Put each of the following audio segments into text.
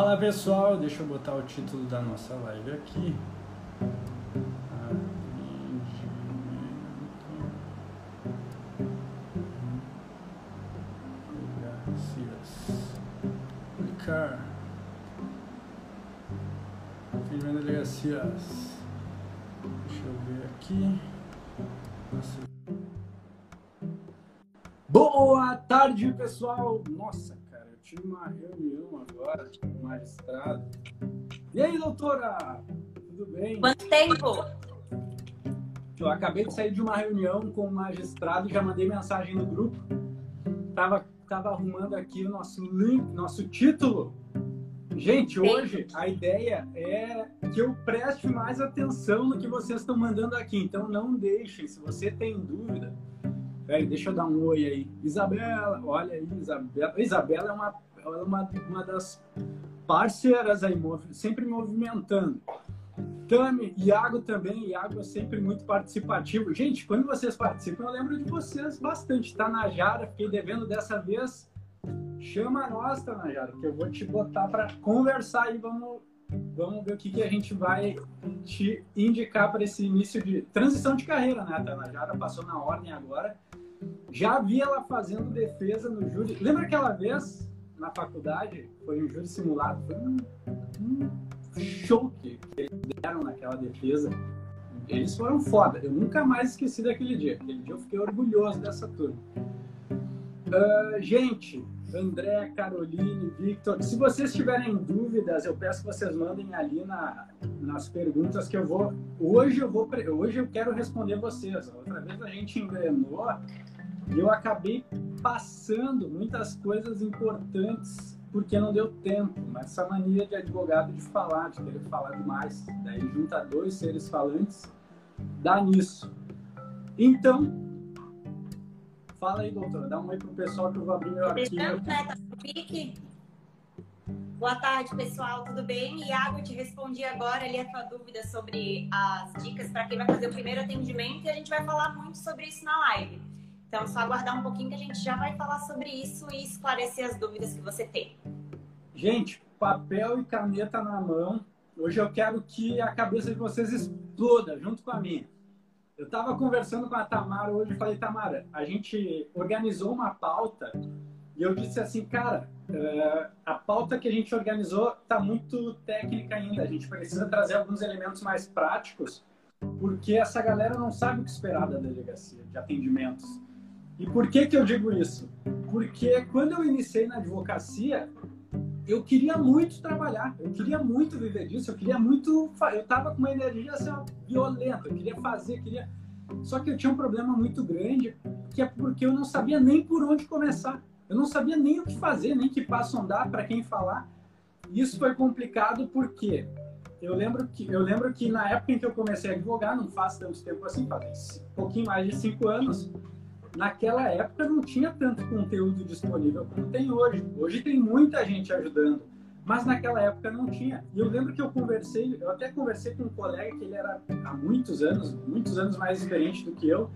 Fala pessoal, deixa eu botar o título da nossa live aqui. Clicar. Firme delegacias. Deixa eu ver aqui. Nossa. Boa tarde, pessoal. Nossa, tive uma reunião magistrado. E aí, doutora? Tudo bem? Quanto tempo? Eu acabei de sair de uma reunião com o magistrado e já mandei mensagem no grupo. Tava, tava arrumando aqui o nosso link, nosso título. Gente, hoje a ideia é que eu preste mais atenção no que vocês estão mandando aqui. Então não deixem, se você tem dúvida, Peraí, deixa eu dar um oi aí. Isabela, olha aí, Isabela. Isabela é uma, é uma, uma das parceiras aí, sempre movimentando. Tami, Iago também, Iago é sempre muito participativo. Gente, quando vocês participam, eu lembro de vocês bastante. Tanajara, fiquei devendo dessa vez. Chama nós, Tanajara, que eu vou te botar para conversar e vamos, vamos ver o que, que a gente vai te indicar para esse início de transição de carreira, né? A Tanajara passou na ordem agora já vi ela fazendo defesa no júri. Lembra aquela vez na faculdade? Foi um júri simulado. Foi um, um show que, que eles deram naquela defesa. Eles foram foda. Eu nunca mais esqueci daquele dia. Aquele dia eu fiquei orgulhoso dessa turma. Uh, gente, André, Caroline, Victor, se vocês tiverem dúvidas, eu peço que vocês mandem ali na, nas perguntas que eu vou. Hoje eu vou. Hoje eu quero responder vocês. Outra vez a gente engrenou e eu acabei passando muitas coisas importantes porque não deu tempo. Mas essa mania de advogado de falar, de querer falar demais, daí junta dois seres falantes, dá nisso. Então, fala aí, doutora, dá um oi pro pessoal que eu vou abrir meu arquivo. Tá Boa tarde, pessoal, tudo bem? Iago, eu te respondi agora ali a tua dúvida sobre as dicas para quem vai fazer o primeiro atendimento e a gente vai falar muito sobre isso na live. Então, só aguardar um pouquinho que a gente já vai falar sobre isso e esclarecer as dúvidas que você tem. Gente, papel e caneta na mão. Hoje eu quero que a cabeça de vocês exploda junto com a minha. Eu estava conversando com a Tamara hoje e falei, Tamara, a gente organizou uma pauta e eu disse assim, cara, uh, a pauta que a gente organizou está muito técnica ainda. A gente precisa trazer alguns elementos mais práticos, porque essa galera não sabe o que esperar da delegacia de atendimentos. E por que, que eu digo isso? Porque quando eu iniciei na advocacia, eu queria muito trabalhar, eu queria muito viver disso, eu queria muito. Eu estava com uma energia assim, violenta, eu queria fazer, queria. Só que eu tinha um problema muito grande, que é porque eu não sabia nem por onde começar. Eu não sabia nem o que fazer, nem que passo andar, para quem falar. Isso foi complicado porque eu lembro que eu lembro que na época em que eu comecei a advogar, não faz tanto tempo assim, faz um pouquinho mais de cinco anos, naquela época não tinha tanto conteúdo disponível como tem hoje. Hoje tem muita gente ajudando, mas naquela época não tinha. E eu lembro que eu conversei, eu até conversei com um colega que ele era há muitos anos, muitos anos mais experiente do que eu,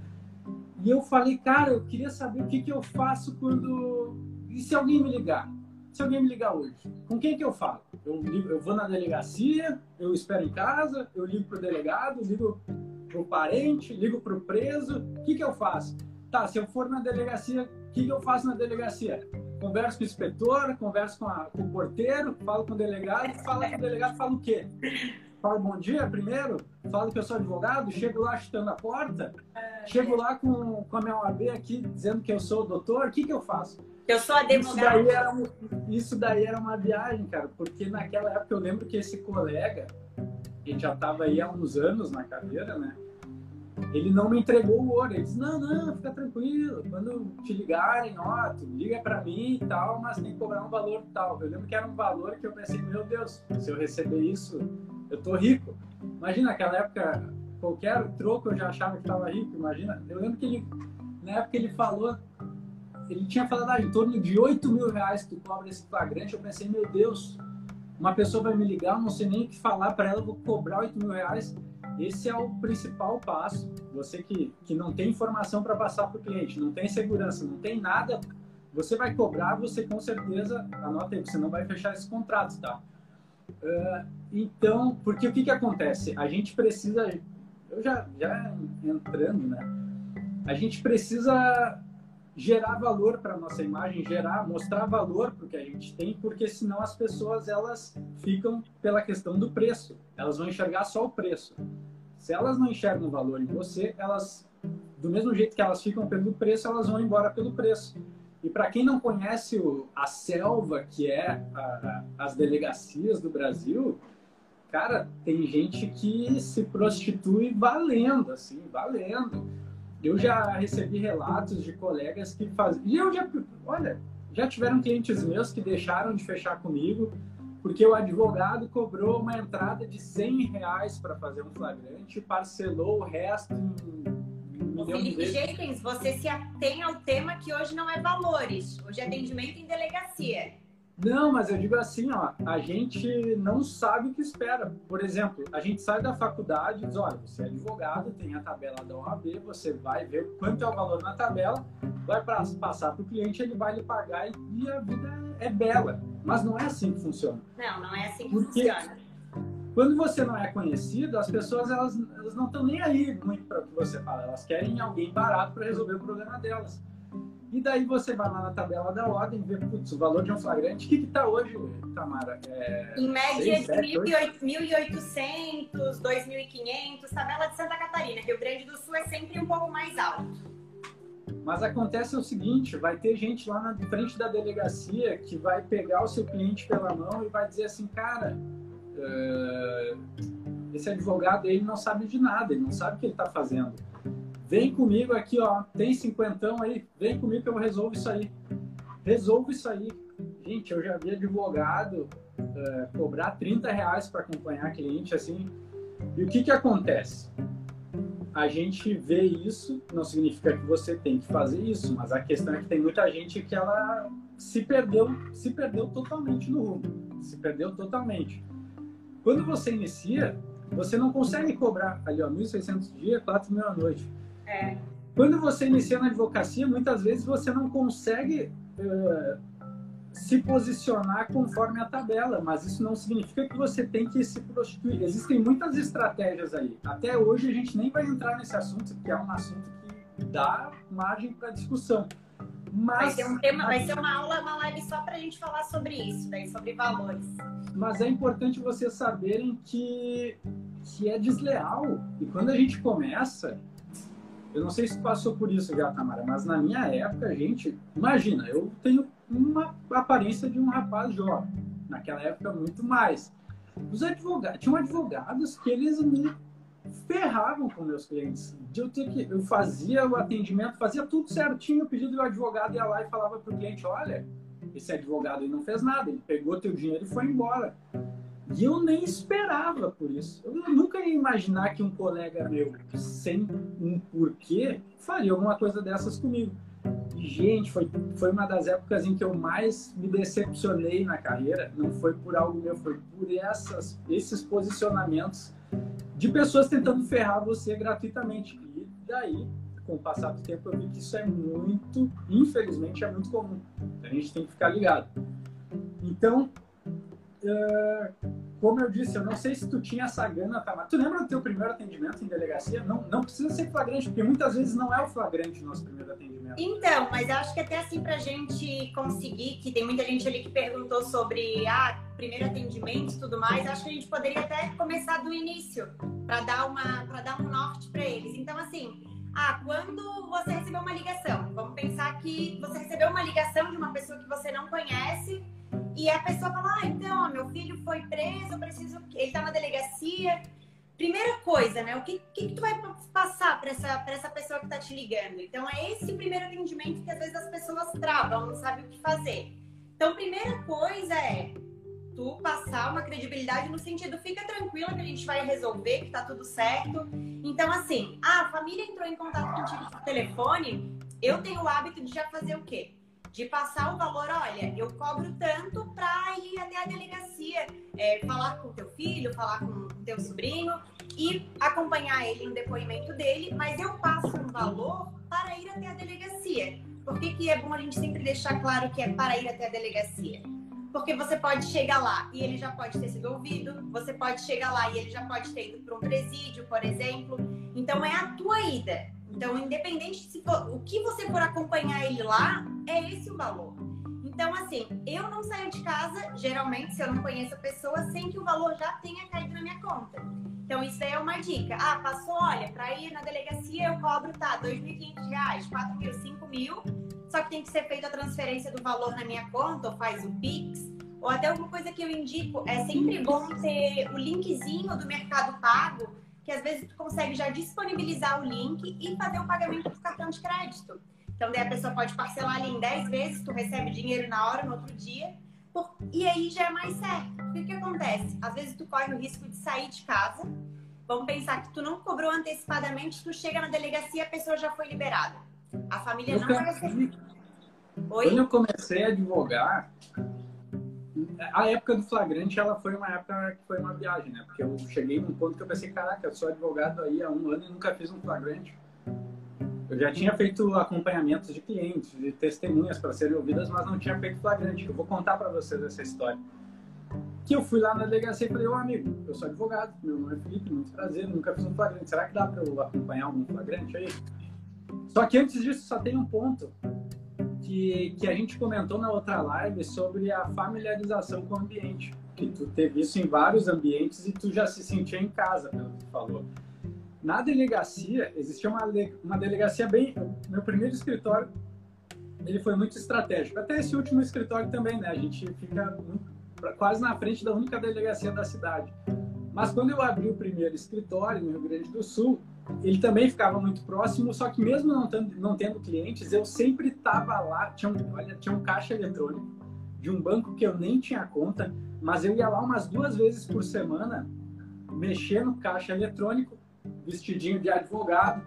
e eu falei, cara, eu queria saber o que, que eu faço quando. E se alguém me ligar? Se alguém me ligar hoje, com quem que eu falo? Eu, ligo, eu vou na delegacia, eu espero em casa, eu ligo pro delegado, ligo pro parente, ligo pro preso, o que, que eu faço? Tá, se eu for na delegacia, o que, eu faço na delegacia? Converso com o inspetor, converso com, a, com o porteiro, falo com o delegado, falo com o delegado, falo o quê? Falo bom dia primeiro, falo que eu sou advogado, chego lá chutando a porta, chego lá com, com a minha OAB aqui dizendo que eu sou o doutor, o que, que eu faço? Eu sou advogado. Isso daí, era isso daí era uma viagem, cara, porque naquela época eu lembro que esse colega, ele já estava aí há uns anos na carreira, né? Ele não me entregou o ouro. Ele disse: Não, não, fica tranquilo. Quando te ligarem, ó, tu liga para mim e tal, mas tem que cobrar um valor tal. Eu lembro que era um valor que eu pensei: Meu Deus, se eu receber isso, eu tô rico. Imagina, naquela época, qualquer troco eu já achava que estava rico. Imagina, eu lembro que ele, na época, ele falou. Ele tinha falado ah, em torno de 8 mil reais que tu cobra esse flagrante. Eu pensei, meu Deus, uma pessoa vai me ligar, não sei nem o que falar para ela, vou cobrar 8 mil reais. Esse é o principal passo. Você que, que não tem informação para passar para o cliente, não tem segurança, não tem nada, você vai cobrar, você com certeza, anota aí, você não vai fechar esse contrato, tá? Uh, então, porque o que que acontece? A gente precisa, eu já, já entrando, né? A gente precisa gerar valor para nossa imagem, gerar, mostrar valor para o que a gente tem, porque senão as pessoas elas ficam pela questão do preço. Elas vão enxergar só o preço. Se elas não enxergam valor em você, elas do mesmo jeito que elas ficam pelo preço, elas vão embora pelo preço. E para quem não conhece o, a selva que é a, as delegacias do Brasil, cara, tem gente que se prostitui valendo, assim, valendo eu já recebi relatos de colegas que fazem. E eu já, olha, já tiveram clientes meus que deixaram de fechar comigo porque o advogado cobrou uma entrada de 100 reais para fazer um flagrante e parcelou o resto um Felipe vezes. você se atém ao tema que hoje não é valores, hoje é atendimento em delegacia. Não, mas eu digo assim, ó, a gente não sabe o que espera. Por exemplo, a gente sai da faculdade e diz, olha, você é advogado, tem a tabela da OAB, você vai ver quanto é o valor na tabela, vai pra, passar para o cliente, ele vai lhe pagar e a vida é bela. Mas não é assim que funciona. Não, não é assim que Porque funciona. Quando você não é conhecido, as pessoas elas, elas não estão nem aí muito para o que você fala. Elas querem alguém barato para resolver o problema delas. E daí você vai lá na tabela da ordem e vê putz, o valor de um flagrante. O que está hoje, Tamara? É, em média, 1.800, 2.500. Tabela de Santa Catarina. Rio Grande do Sul é sempre um pouco mais alto. Mas acontece o seguinte, vai ter gente lá na frente da delegacia que vai pegar o seu cliente pela mão e vai dizer assim, cara, uh, esse advogado ele não sabe de nada, ele não sabe o que ele está fazendo Vem comigo aqui, ó. Tem cinquentão aí. Vem comigo que eu resolvo isso aí. Resolvo isso aí. Gente, eu já vi advogado é, cobrar 30 reais para acompanhar cliente assim. E o que que acontece? A gente vê isso, não significa que você tem que fazer isso, mas a questão é que tem muita gente que ela se perdeu, se perdeu totalmente no rumo, se perdeu totalmente. Quando você inicia, você não consegue cobrar ali, ó, 1.600 dias, 4 mil à noite. É. Quando você inicia na advocacia, muitas vezes você não consegue uh, se posicionar conforme a tabela, mas isso não significa que você tem que se prostituir. Existem muitas estratégias aí. Até hoje a gente nem vai entrar nesse assunto, porque é um assunto que dá margem para discussão. Mas, vai ser um tema, vai ser uma aula, uma live só para a gente falar sobre isso, daí, sobre valores. Mas é importante vocês saberem que, que é desleal. E quando a gente começa, eu não sei se passou por isso já, Tamara, mas na minha época, gente, imagina, eu tenho uma aparência de um rapaz jovem. Naquela época, muito mais. Os advogados, tinham advogados que eles me ferravam com meus clientes. Eu, que, eu fazia o atendimento, fazia tudo certinho, o pedido do advogado ia lá e falava para o cliente, olha, esse advogado aí não fez nada, ele pegou teu dinheiro e foi embora. E eu nem esperava por isso. Eu nunca ia imaginar que um colega meu, sem um porquê, faria alguma coisa dessas comigo. E, gente, foi, foi uma das épocas em que eu mais me decepcionei na carreira. Não foi por algo meu, foi por essas, esses posicionamentos de pessoas tentando ferrar você gratuitamente. E daí, com o passar do tempo, eu vi que isso é muito, infelizmente, é muito comum. A gente tem que ficar ligado. Então, como eu disse, eu não sei se tu tinha essa gana, tá? Mas tu lembra do teu primeiro atendimento em delegacia? Não, não precisa ser flagrante, porque muitas vezes não é o flagrante o nosso primeiro atendimento. Então, mas eu acho que até assim pra gente conseguir, que tem muita gente ali que perguntou sobre ah, primeiro atendimento e tudo mais, acho que a gente poderia até começar do início, para dar uma para dar um norte para eles. Então, assim, ah, quando você recebeu uma ligação, vamos pensar que você recebeu uma ligação de uma pessoa que você não conhece e a pessoa fala, ah, então, meu filho foi preso, preciso. Ele tá na delegacia. Primeira coisa, né? O que, que, que tu vai passar para essa, pra essa pessoa que tá te ligando? Então, é esse primeiro atendimento que às vezes as pessoas travam, não sabem o que fazer. Então, primeira coisa é tu passar uma credibilidade no sentido, fica tranquila que a gente vai resolver, que tá tudo certo. Então, assim, ah, a família entrou em contato contigo por telefone, eu tenho o hábito de já fazer o quê? De passar o valor, olha, eu cobro tanto para ir até a delegacia, é, falar com teu filho, falar com teu sobrinho e acompanhar ele no depoimento dele, mas eu passo um valor para ir até a delegacia. Por que, que é bom a gente sempre deixar claro que é para ir até a delegacia? Porque você pode chegar lá e ele já pode ter sido ouvido, você pode chegar lá e ele já pode ter ido para um presídio, por exemplo. Então é a tua ida. Então, independente se for, o que você for acompanhar ele lá, é esse o valor. Então, assim, eu não saio de casa, geralmente, se eu não conheço a pessoa, sem que o valor já tenha caído na minha conta. Então, isso aí é uma dica. Ah, passou, olha, para ir na delegacia eu cobro, tá, R$ 2.500, R$ mil, R$ mil, só que tem que ser feita a transferência do valor na minha conta, ou faz o Pix, ou até alguma coisa que eu indico. É sempre bom ter o linkzinho do Mercado Pago, que às vezes tu consegue já disponibilizar o link e fazer o pagamento do cartão de crédito. Então, daí a pessoa pode parcelar ali em 10 vezes, tu recebe dinheiro na hora, no outro dia, por... E aí já é mais certo. O que, acontece? Às vezes tu corre o risco de sair de casa. Vamos pensar que tu não cobrou antecipadamente, tu chega na delegacia e a pessoa já foi liberada. A família eu não vai receber. Oi? Quando eu comecei a advogar, a época do flagrante, ela foi uma época que foi uma viagem, né? Porque eu cheguei num ponto que eu pensei, caraca, eu sou advogado aí há um ano e nunca fiz um flagrante. Eu já tinha feito acompanhamentos de clientes, de testemunhas para serem ouvidas, mas não tinha feito flagrante. Eu vou contar para vocês essa história. Que eu fui lá na delegacia e falei, ô amigo, eu sou advogado, meu nome é Felipe, muito prazer, nunca fiz um flagrante. Será que dá para eu acompanhar algum flagrante aí? Só que antes disso, só tem um ponto que, que a gente comentou na outra live sobre a familiarização com o ambiente. Que tu teve isso em vários ambientes e tu já se sentia em casa, pelo que tu falou. Na delegacia, existia uma, uma delegacia bem. Meu primeiro escritório, ele foi muito estratégico. Até esse último escritório também, né? A gente fica quase na frente da única delegacia da cidade. Mas quando eu abri o primeiro escritório no Rio Grande do Sul, ele também ficava muito próximo, só que mesmo não tendo, não tendo clientes, eu sempre estava lá. Tinha um, olha, tinha um caixa eletrônico de um banco que eu nem tinha conta, mas eu ia lá umas duas vezes por semana mexer no caixa eletrônico vestidinho de advogado,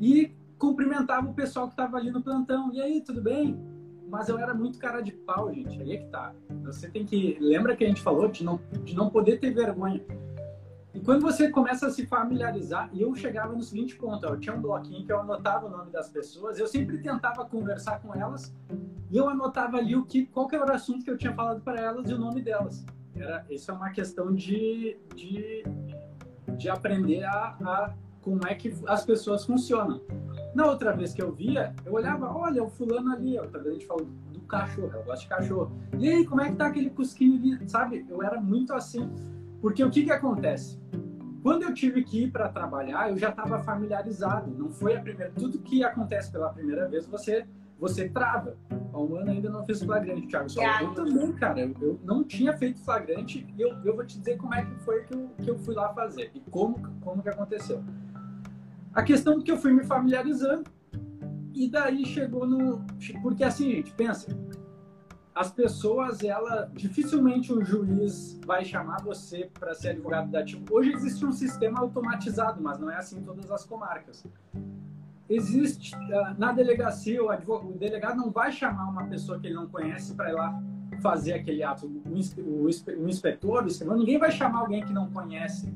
e cumprimentava o pessoal que estava ali no plantão. E aí, tudo bem? Mas eu era muito cara de pau, gente. Aí é que tá. Você tem que. Lembra que a gente falou de não, de não poder ter vergonha. E quando você começa a se familiarizar, e eu chegava no seguinte ponto: eu tinha um bloquinho que eu anotava o nome das pessoas, eu sempre tentava conversar com elas, e eu anotava ali o que, qual que era o assunto que eu tinha falado para elas e o nome delas. Era, isso é uma questão de, de de aprender a, a como é que as pessoas funcionam. Na outra vez que eu via, eu olhava, olha, o fulano ali, ó, a gente falou do cachorro, eu gosto de cachorro. E aí, como é que tá aquele cusquinho ali? Sabe? Eu era muito assim. Porque o que que acontece? Quando eu tive que ir para trabalhar, eu já estava familiarizado. Não foi a primeira. Tudo que acontece pela primeira vez, você você trava. Um ano ainda não fiz flagrante, Thiago. Só eu também, cara. Eu, eu, não tinha feito flagrante e eu, eu vou te dizer como é que foi que eu, que eu fui lá fazer e como, como que aconteceu. A questão é que eu fui me familiarizando e daí chegou no... Porque assim, gente, pensa. As pessoas, ela... Dificilmente um juiz vai chamar você para ser advogado da ativo. Hoje existe um sistema automatizado, mas não é assim em todas as comarcas existe ah, na delegacia o, advogado, o delegado não vai chamar uma pessoa que ele não conhece para ir lá fazer aquele ato. O, inspetor, o escrivão, ninguém vai chamar alguém que não conhece.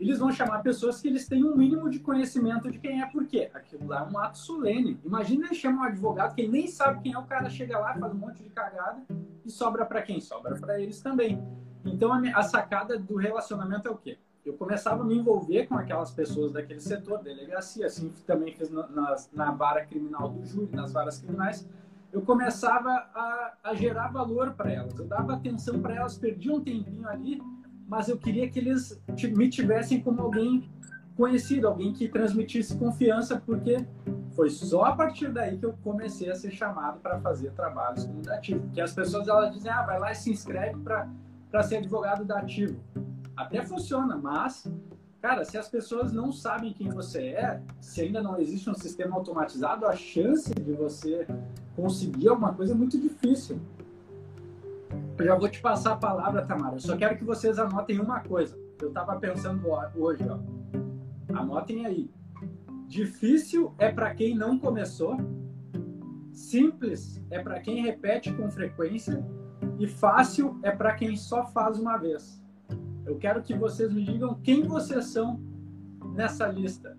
Eles vão chamar pessoas que eles têm um mínimo de conhecimento de quem é, por quê? Aquilo lá é um ato solene. Imagina ele chama um advogado que nem sabe quem é, o cara chega lá, faz um monte de cagada e sobra para quem? Sobra para eles também. Então a, a sacada do relacionamento é o quê? eu começava a me envolver com aquelas pessoas daquele setor, delegacia, assim também fiz na, na, na vara criminal do júri, nas varas criminais, eu começava a, a gerar valor para elas, eu dava atenção para elas, perdi um tempinho ali, mas eu queria que eles me tivessem como alguém conhecido, alguém que transmitisse confiança, porque foi só a partir daí que eu comecei a ser chamado para fazer trabalhos comunicativos. Que as pessoas elas dizem, ah, vai lá e se inscreve para ser advogado da ativo até funciona, mas, cara, se as pessoas não sabem quem você é, se ainda não existe um sistema automatizado, a chance de você conseguir alguma coisa é muito difícil. Eu já vou te passar a palavra, Tamara. Eu só quero que vocês anotem uma coisa. Eu estava pensando hoje, ó. Anotem aí. Difícil é para quem não começou. Simples é para quem repete com frequência. E fácil é para quem só faz uma vez. Eu quero que vocês me digam quem vocês são nessa lista.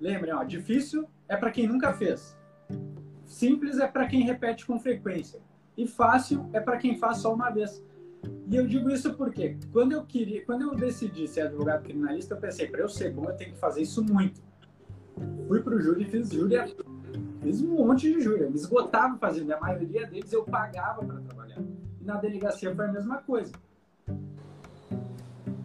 Lembrem, ó, difícil é para quem nunca fez. simples é para quem repete com frequência e fácil é para quem faz só uma vez. E eu digo isso porque quando eu queria, quando eu decidi ser advogado criminalista, eu pensei, para eu ser bom, eu tenho que fazer isso muito. Fui pro júri, fiz júri, fiz um monte de júri, eu me esgotava fazendo, a maioria deles eu pagava para trabalhar. E na delegacia foi a mesma coisa.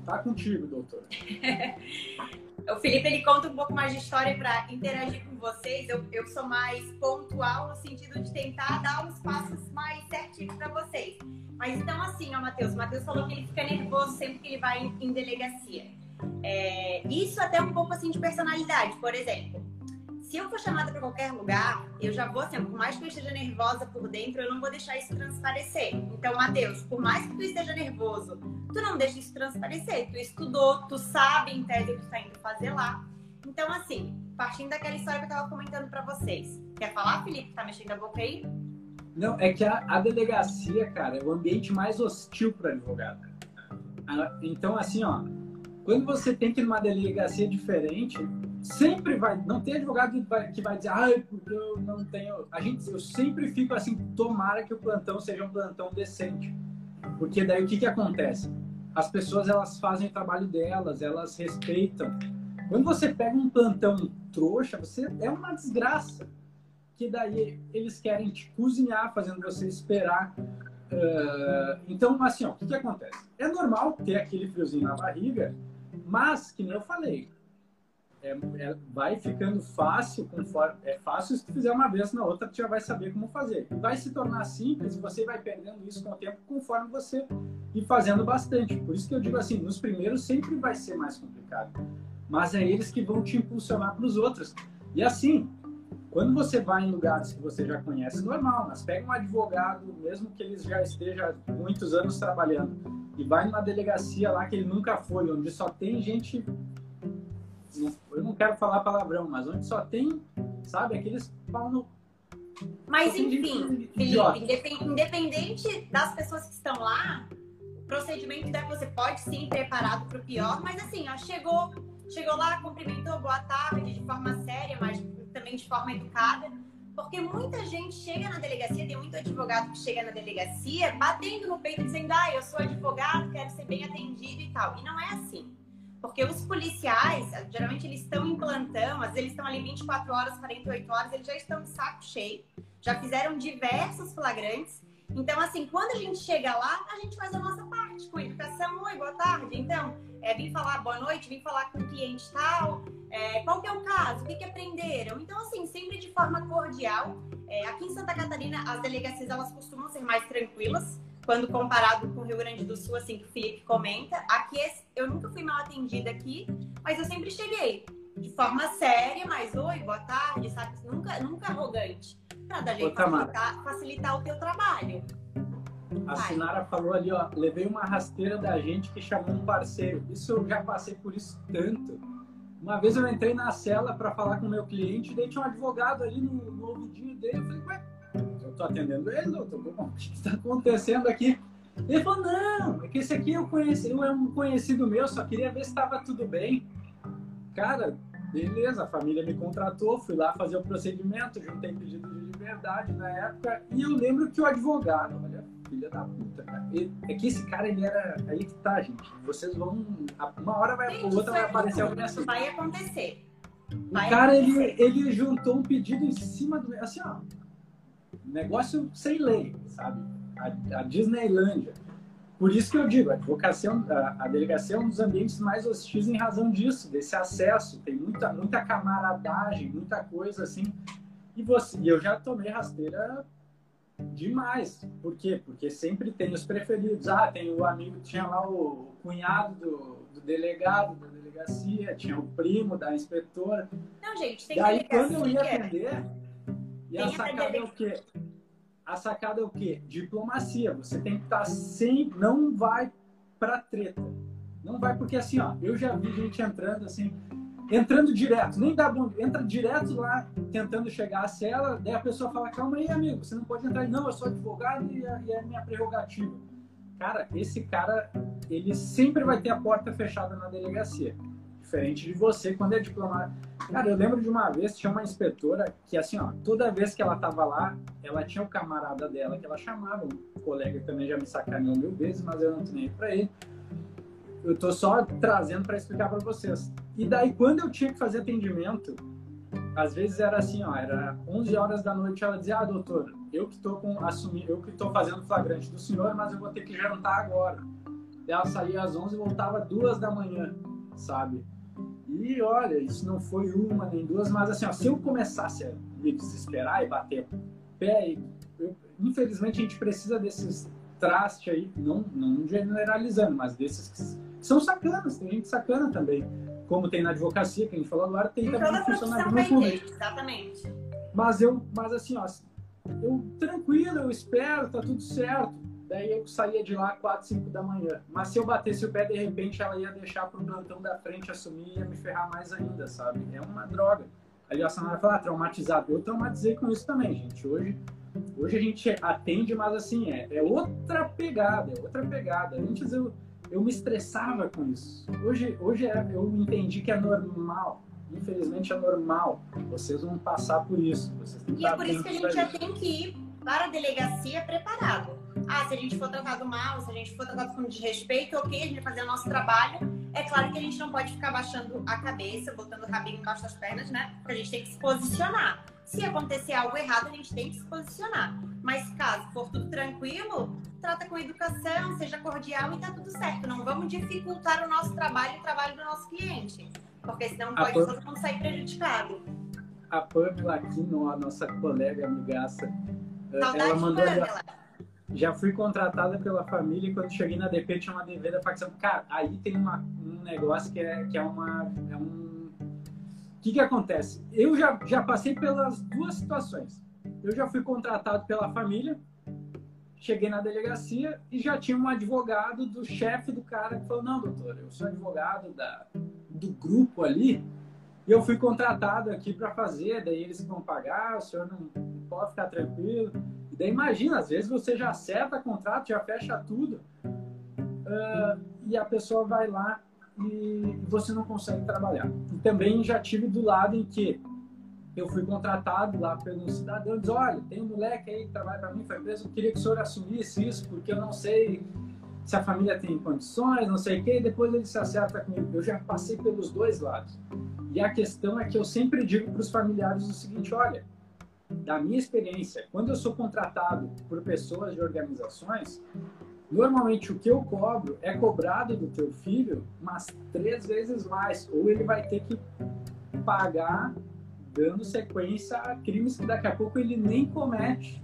Tá contigo, doutor. o Felipe ele conta um pouco mais de história para interagir com vocês. Eu, eu sou mais pontual no sentido de tentar dar os passos mais certinhos para vocês. Mas então, assim, ó, Matheus, o Matheus falou que ele fica nervoso sempre que ele vai em, em delegacia. É, isso até um pouco assim de personalidade. Por exemplo, se eu for chamada para qualquer lugar, eu já vou assim, por mais que eu esteja nervosa por dentro, eu não vou deixar isso transparecer. Então, Matheus, por mais que tu esteja nervoso, tu não deixa isso transparecer. Tu estudou, tu sabe em tese o que tu tá indo fazer lá. Então, assim, partindo daquela história que eu tava comentando para vocês. Quer falar, Felipe? Tá mexendo a boca aí? Não, é que a, a delegacia, cara, é o ambiente mais hostil para advogado. Então, assim, ó, quando você tem que ir numa delegacia diferente, sempre vai, não tem advogado que vai, dizer, ah, eu não tenho. A gente, eu sempre fico assim, tomara que o plantão seja um plantão decente, porque daí o que que acontece? As pessoas elas fazem o trabalho delas, elas respeitam. Quando você pega um plantão trouxa, você é uma desgraça que daí eles querem te cozinhar, fazendo você esperar. Uh, então, assim, ó, o que, que acontece? É normal ter aquele friozinho na barriga, mas, que nem eu falei, é, é, vai ficando fácil conforme é fácil se tu fizer uma vez na outra tu já vai saber como fazer vai se tornar simples você vai perdendo isso com o tempo conforme você ir fazendo bastante por isso que eu digo assim nos primeiros sempre vai ser mais complicado mas é eles que vão te impulsionar para os outros e assim quando você vai em lugares que você já conhece, normal, mas pega um advogado, mesmo que ele já esteja muitos anos trabalhando, e vai numa delegacia lá que ele nunca foi, onde só tem gente. Eu não quero falar palavrão, mas onde só tem, sabe, aqueles pau no. Mas enfim, Felipe, independente das pessoas que estão lá, o procedimento deve, você pode sim preparado para o pior, mas assim, ó, chegou, chegou lá, cumprimentou, boa tarde, de forma séria, mas também de forma educada, porque muita gente chega na delegacia, tem muito advogado que chega na delegacia batendo no peito dizendo, ah, eu sou advogado, quero ser bem atendido e tal. E não é assim. Porque os policiais, geralmente eles estão em plantão, às vezes eles estão ali 24 horas, 48 horas, eles já estão de saco cheio, já fizeram diversos flagrantes. Então, assim, quando a gente chega lá, a gente faz a nossa parte com educação. Oi, boa tarde. Então, é, vim falar boa noite, vim falar com o cliente tal, é, qual que é o caso, o que, que aprenderam. Então, assim, sempre de forma cordial. É, aqui em Santa Catarina, as delegacias, elas costumam ser mais tranquilas, quando comparado com o Rio Grande do Sul, assim, que o Felipe comenta. Aqui, eu nunca fui mal atendida aqui, mas eu sempre cheguei de forma séria, mas oi, boa tarde, sabe? Nunca, nunca arrogante. Pra da gente facilitar, facilitar o teu trabalho. A Sinara falou ali, ó, levei uma rasteira da gente que chamou um parceiro. Isso eu já passei por isso tanto. Uma vez eu entrei na cela para falar com o meu cliente, daí tinha um advogado ali no, no ouvidinho dele. Eu falei, ué, tô atendendo ele, doutor? O que está acontecendo aqui? Ele falou, não, é que esse aqui eu conheci, é um conhecido meu, só queria ver se estava tudo bem. Cara, beleza, a família me contratou, fui lá fazer o procedimento, juntei pedido de liberdade na época, e eu lembro que o advogado, olha, filha da puta, cara. é que esse cara, ele era. Aí que tá, gente. Vocês vão. Uma hora vai, gente, outra vai aparecer alguém assim. Vai acontecer. Vai o cara, acontecer. Ele, ele juntou um pedido em cima do. Assim, ó. Negócio sem lei, sabe? A, a Disneylândia. Por isso que eu digo, a, advocacia, a, a delegacia é um dos ambientes mais hostis em razão disso, desse acesso. Tem muita, muita camaradagem, muita coisa assim. E, você, e eu já tomei rasteira Demais. Por quê? Porque sempre tem os preferidos. Ah, tem o amigo, tinha lá o cunhado do, do delegado da delegacia, tinha o primo da inspetora. Não, gente, tem Daí quando eu ia atender, e a sacada é o quê? A sacada é o quê? Diplomacia. Você tem que estar tá sempre. Não vai pra treta. Não vai, porque assim, ó, eu já vi gente entrando assim entrando direto, nem dá bom, entra direto lá tentando chegar à cela, daí a pessoa fala, calma aí, amigo, você não pode entrar. Não, eu sou advogado e e é minha prerrogativa. Cara, esse cara, ele sempre vai ter a porta fechada na delegacia. Diferente de você, quando é diplomado. Cara, eu lembro de uma vez, tinha uma inspetora que, assim, ó, toda vez que ela tava lá, ela tinha o camarada dela que ela chamava, um colega que também já me sacaneou mil vezes, mas eu não tô nem pra ele. Eu tô só trazendo para explicar para vocês. E daí, quando eu tinha que fazer atendimento, às vezes era assim, ó, era 11 horas da noite, ela dizia, ah, doutor, eu que tô com, assumir, eu que tô fazendo flagrante do senhor, mas eu vou ter que jantar agora. Ela saía às 11 e voltava duas da manhã, sabe? E olha, isso não foi uma nem duas, mas assim, ó, se eu começasse a me desesperar e bater pé, eu, infelizmente a gente precisa desses trastes aí, não, não generalizando, mas desses que são sacanas, tem gente sacana também. Como tem na advocacia, que a gente falou agora, tem também no funcionário público. Exatamente. Mas eu, mas assim, ó, eu tranquilo, eu espero, tá tudo certo Daí eu saía de lá 4, 5 da manhã. Mas se eu batesse o pé, de repente ela ia deixar pro plantão da frente assumir e ia me ferrar mais ainda, sabe? É uma droga. Ali a Samara fala, ah, traumatizado. Eu traumatizei com isso também, gente. Hoje, hoje a gente atende, mas assim, é, é outra pegada, é outra pegada. Antes eu, eu me estressava com isso. Hoje, hoje é, eu entendi que é normal. Infelizmente é normal. Vocês vão passar por isso. e é por isso que a gente já tem que ir para a delegacia preparado ah, se a gente for tratado mal, se a gente for tratado com desrespeito, ok, a gente vai fazer o nosso trabalho. É claro que a gente não pode ficar baixando a cabeça, botando o rabinho embaixo das pernas, né? Porque a gente tem que se posicionar. Se acontecer algo errado, a gente tem que se posicionar. Mas caso for tudo tranquilo, trata com educação, seja cordial e tá tudo certo. Não vamos dificultar o nosso trabalho e o trabalho do nosso cliente. Porque senão pode Pam... todo mundo sair prejudicado. A Pamela aqui, a nossa colega amigaça, Saudade ela mandou. Pamela já fui contratada pela família e quando cheguei na DP tinha uma DV da facção. Cara, aí tem uma, um negócio que é, que é uma. É um... O que, que acontece? Eu já, já passei pelas duas situações. Eu já fui contratado pela família, cheguei na delegacia e já tinha um advogado do chefe do cara que falou: Não, doutor, eu sou advogado da, do grupo ali e eu fui contratado aqui para fazer. Daí eles vão pagar, o senhor não, pode ficar tranquilo. E daí imagina, às vezes você já acerta contrato, já fecha tudo, uh, e a pessoa vai lá e você não consegue trabalhar. E também já tive do lado em que eu fui contratado lá pelo cidadão, diz, olha, tem um moleque aí que trabalha para mim, foi preso, eu queria que o senhor assumisse isso, porque eu não sei se a família tem condições, não sei o quê, e depois ele se acerta comigo. Eu já passei pelos dois lados. E a questão é que eu sempre digo para os familiares o seguinte, olha, da minha experiência, quando eu sou contratado por pessoas de organizações, normalmente o que eu cobro é cobrado do teu filho umas três vezes mais, ou ele vai ter que pagar dando sequência a crimes que daqui a pouco ele nem comete.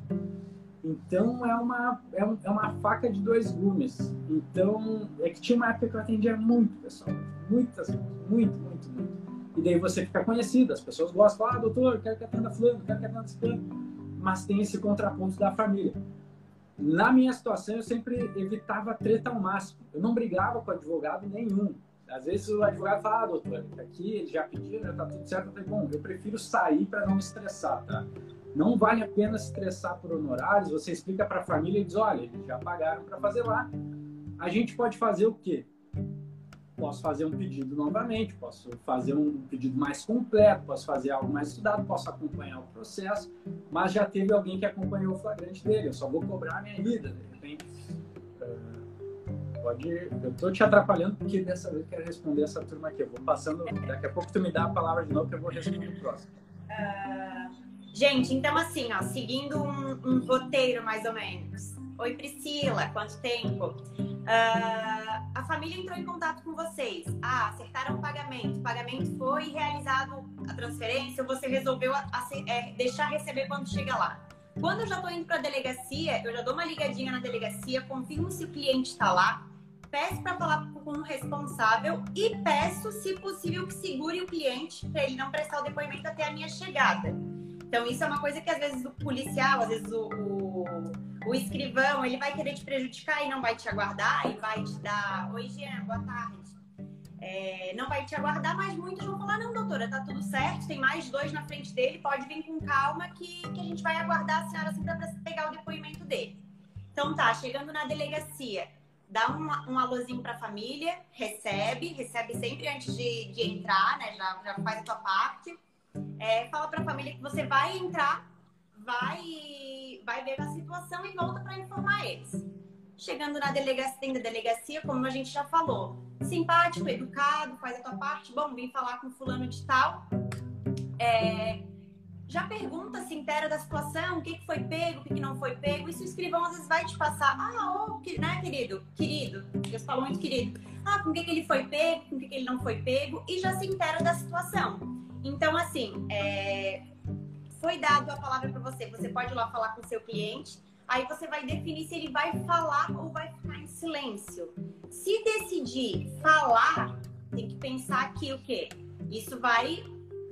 Então é uma, é, um, é uma faca de dois gumes. Então é que tinha uma época que eu atendia muito, pessoal. Muitas, muito, muito, muito. E daí você fica conhecido, as pessoas gostam, ah, doutor, quero que atenda fulano, quero que atenda fulano. Mas tem esse contraponto da família. Na minha situação, eu sempre evitava treta ao máximo. Eu não brigava com advogado nenhum. Às vezes o advogado fala, ah, doutor, aqui ele já pediu, já tá tudo certo. Eu falei, bom, eu prefiro sair para não me estressar, tá? Não vale a pena se estressar por honorários. Você explica para a família e diz, olha, eles já pagaram para fazer lá. A gente pode fazer o quê? posso fazer um pedido novamente, posso fazer um pedido mais completo, posso fazer algo mais estudado, posso acompanhar o processo, mas já teve alguém que acompanhou o flagrante dele, eu só vou cobrar a minha vida, de repente. Uh, pode, eu estou te atrapalhando porque dessa vez eu quero responder essa turma aqui. Eu vou passando, daqui a pouco tu me dá a palavra de novo que eu vou responder o próximo. Uh, gente, então assim, ó, seguindo um, um roteiro mais ou menos. Oi Priscila, quanto tempo? Uh, a família entrou em contato com vocês. Ah, acertaram o pagamento. O pagamento foi realizado a transferência, você resolveu a, a, é, deixar receber quando chega lá. Quando eu já estou indo para a delegacia, eu já dou uma ligadinha na delegacia, confirmo se o cliente está lá, peço para falar com o responsável e peço, se possível, que segure o cliente para ele não prestar o depoimento até a minha chegada. Então, isso é uma coisa que às vezes o policial, às vezes o, o o escrivão, ele vai querer te prejudicar e não vai te aguardar e vai te dar, oi Jean, boa tarde. É, não vai te aguardar, mas muitos vão falar, não, doutora, tá tudo certo, tem mais dois na frente dele, pode vir com calma que, que a gente vai aguardar a senhora assim para pegar o depoimento dele. Então tá, chegando na delegacia, dá um, um alôzinho para a família, recebe, recebe sempre antes de, de entrar, né? Já, já faz a tua parte. É, fala para a família que você vai entrar, vai, vai ver a situação e volta para informar eles. Chegando na delegacia, da delegacia, como a gente já falou, simpático, educado, faz a tua parte. Bom, vim falar com fulano de tal. É, já pergunta, se inteira da situação, o que, que foi pego, o que, que não foi pego. Isso o escrivão às vezes vai te passar. Ah, oh, que, né, querido? Querido. Deus falou muito querido. Ah, com o que, que ele foi pego, com o que, que ele não foi pego. E já se inteira da situação. Então, assim, é... foi dado a palavra para você. Você pode ir lá falar com o seu cliente. Aí você vai definir se ele vai falar ou vai ficar em silêncio. Se decidir falar, tem que pensar aqui o quê? Isso vai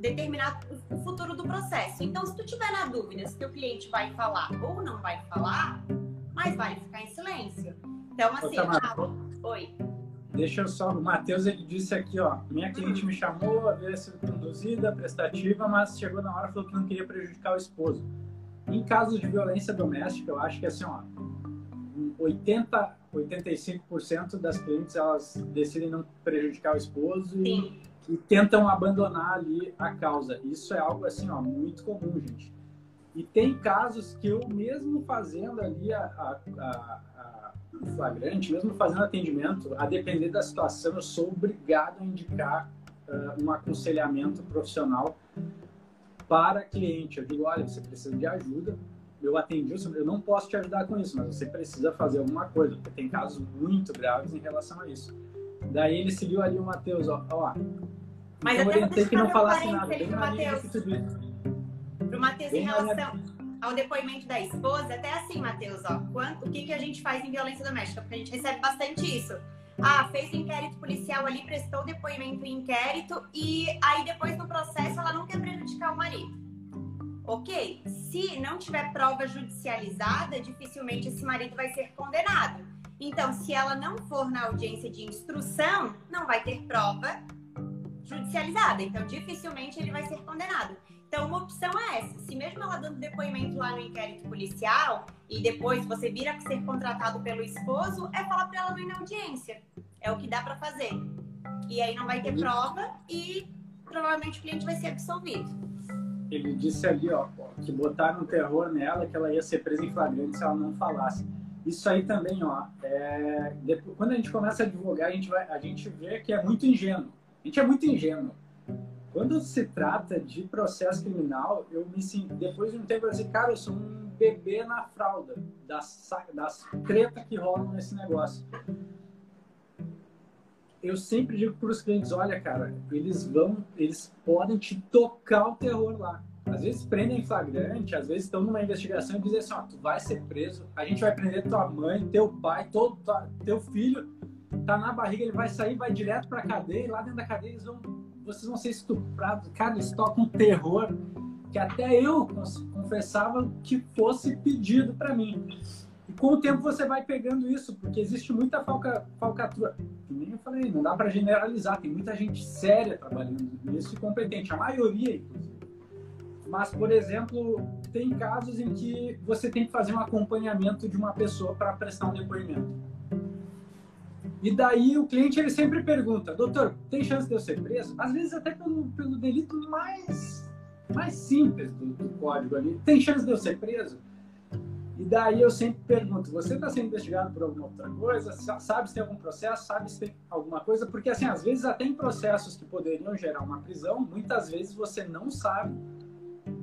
determinar o futuro do processo. Então, se tu tiver na dúvida se teu cliente vai falar ou não vai falar, mais vale ficar em silêncio. Então, assim, ah, oi. Deixa eu só, o Matheus ele disse aqui, ó, minha cliente me chamou, havia sido conduzida, prestativa, mas chegou na hora e falou que não queria prejudicar o esposo. Em casos de violência doméstica, eu acho que assim, ó, 80, 85% das clientes elas decidem não prejudicar o esposo e, e, tentam abandonar ali a causa. Isso é algo assim, ó, muito comum, gente. E tem casos que eu mesmo fazendo ali a, a, a, a flagrante, mesmo fazendo atendimento, a depender da situação, eu sou obrigado a indicar uh, um aconselhamento profissional para cliente. Eu digo, olha, você precisa de ajuda, eu atendi, eu não posso te ajudar com isso, mas você precisa fazer alguma coisa, porque tem casos muito graves em relação a isso. Daí ele seguiu ali o Matheus, ó, ó. Mas então, eu orientei que não falasse nada, bem na linha que tu Pro Matheus, em relação ao depoimento da esposa, até assim, Matheus, ó, quanto, o que, que a gente faz em violência doméstica? Porque a gente recebe bastante isso. Ah, fez inquérito policial ali, prestou depoimento em inquérito e aí depois no processo ela não quer prejudicar o marido. Ok, se não tiver prova judicializada, dificilmente esse marido vai ser condenado. Então, se ela não for na audiência de instrução, não vai ter prova judicializada. Então, dificilmente ele vai ser condenado. Então, uma opção é essa. Se mesmo ela dando depoimento lá no inquérito policial e depois você vira a ser contratado pelo esposo, é falar para ela não ir na audiência. É o que dá para fazer. E aí não vai ter prova e provavelmente o cliente vai ser absolvido ele disse ali, ó, que botaram terror nela, que ela ia ser presa em flagrante se ela não falasse. Isso aí também, ó, é, depois, quando a gente começa a advogar, a gente, vai, a gente vê que é muito ingênuo. A gente é muito ingênuo. Quando se trata de processo criminal, eu me sinto, depois de um tempo, assim, cara, eu sou um bebê na fralda das, das treta que rolam nesse negócio eu sempre digo para os clientes, olha, cara, eles vão, eles podem te tocar o terror lá. Às vezes prendem em flagrante, às vezes estão numa investigação e dizem assim, ó, tu vai ser preso, a gente vai prender tua mãe, teu pai, todo teu filho tá na barriga, ele vai sair, vai direto para cadeia, e lá dentro da cadeia eles vão, vocês vão ser estuprados. Cara, eles tocam terror que até eu confessava que fosse pedido para mim com o tempo você vai pegando isso, porque existe muita falca, falcatrua. Nem eu falei, não dá para generalizar, tem muita gente séria trabalhando nisso e competente, a maioria, inclusive. Mas, por exemplo, tem casos em que você tem que fazer um acompanhamento de uma pessoa para prestar um depoimento. E daí o cliente ele sempre pergunta, doutor, tem chance de eu ser preso? Às vezes até pelo, pelo delito mais, mais simples do, do código ali. Tem chance de eu ser preso? E daí eu sempre pergunto: você está sendo investigado por alguma outra coisa? Sabe se tem algum processo? Sabe se tem alguma coisa? Porque, assim, às vezes até em processos que poderiam gerar uma prisão, muitas vezes você não sabe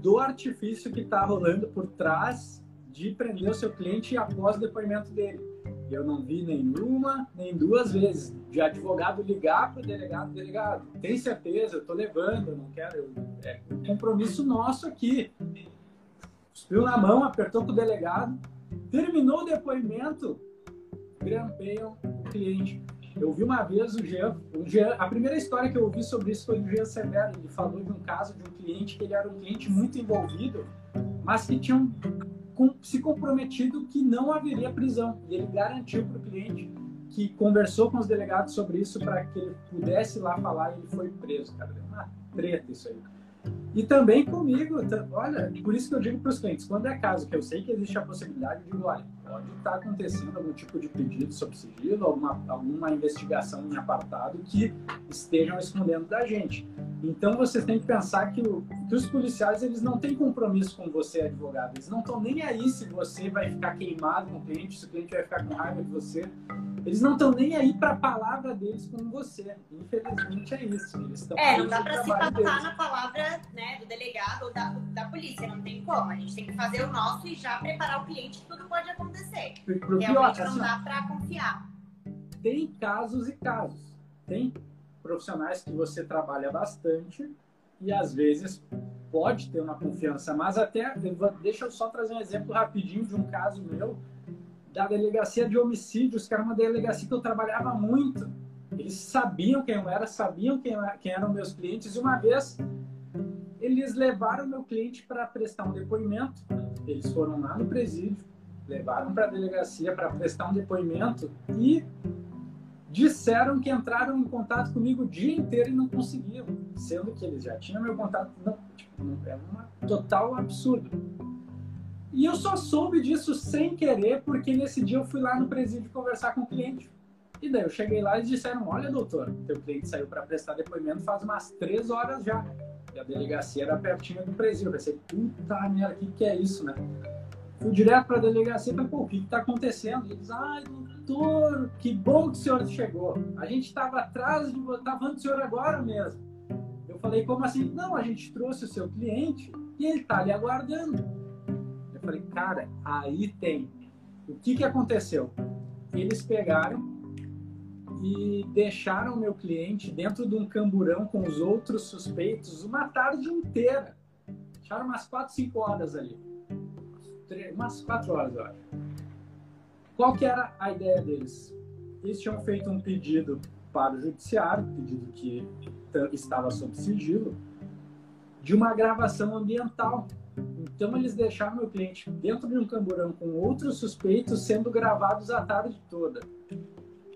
do artifício que está rolando por trás de prender o seu cliente após o depoimento dele. Eu não vi nenhuma, nem duas vezes. De advogado ligar para o delegado, delegado, tem certeza, eu estou levando, eu não quero, eu, é compromisso nosso aqui. Cuspiu na mão, apertou com o delegado, terminou o depoimento, grampeiam o cliente. Eu vi uma vez o Jean, o Jean, a primeira história que eu ouvi sobre isso foi do Jean Severo. Ele falou de um caso de um cliente que ele era um cliente muito envolvido, mas que tinha um, com, se comprometido que não haveria prisão. E ele garantiu para o cliente que conversou com os delegados sobre isso para que ele pudesse lá falar e ele foi preso, cara. Deu uma treta isso aí. E também comigo, olha, por isso que eu digo para os clientes, quando é caso que eu sei que existe a possibilidade, eu digo, olha, pode estar tá acontecendo algum tipo de pedido sob sigilo, alguma, alguma investigação em apartado que estejam escondendo da gente. Então vocês têm que pensar que, o, que os policiais eles não têm compromisso com você, advogado. Eles não estão nem aí se você vai ficar queimado com o cliente, se o cliente vai ficar com raiva de você. Eles não estão nem aí para a palavra deles com você. Infelizmente é isso. Eles estão é, não dá para se passar na palavra né, do delegado ou da, da polícia. Não tem como. A gente tem que fazer o nosso e já preparar o cliente que tudo pode acontecer. Pro Realmente pior, não assim, dá para confiar. Tem casos e casos. Tem profissionais que você trabalha bastante e às vezes pode ter uma confiança, mas até deixa eu só trazer um exemplo rapidinho de um caso meu da delegacia de homicídios, que era uma delegacia que eu trabalhava muito. Eles sabiam quem eu era, sabiam quem, quem eram meus clientes, e uma vez eles levaram meu cliente para prestar um depoimento. Eles foram lá no presídio, levaram para a delegacia para prestar um depoimento e disseram que entraram em contato comigo o dia inteiro e não conseguiam, sendo que eles já tinham meu contato. Não, tipo, é um total absurdo. E eu só soube disso sem querer, porque nesse dia eu fui lá no presídio conversar com o cliente. E daí eu cheguei lá e disseram: Olha, doutor, teu cliente saiu para prestar depoimento faz umas três horas já. E a delegacia era pertinho do presídio. Eu pensei: Puta merda, o que, que é isso, né? Fui direto para a delegacia e falei: Pô, o que está acontecendo? E eles: Ai, doutor, que bom que o senhor chegou. A gente estava atrás de. Estava falando do senhor agora mesmo. Eu falei: Como assim? Não, a gente trouxe o seu cliente e ele está ali aguardando falei, cara, aí tem. O que, que aconteceu? Eles pegaram e deixaram meu cliente dentro de um camburão com os outros suspeitos uma tarde inteira. Deixaram umas 4, 5 horas ali. Umas 4 horas, eu acho. Qual que era a ideia deles? Eles tinham feito um pedido para o judiciário, pedido que estava sob sigilo, de uma gravação ambiental então eles deixaram meu cliente dentro de um camburão com outros suspeitos sendo gravados a tarde toda.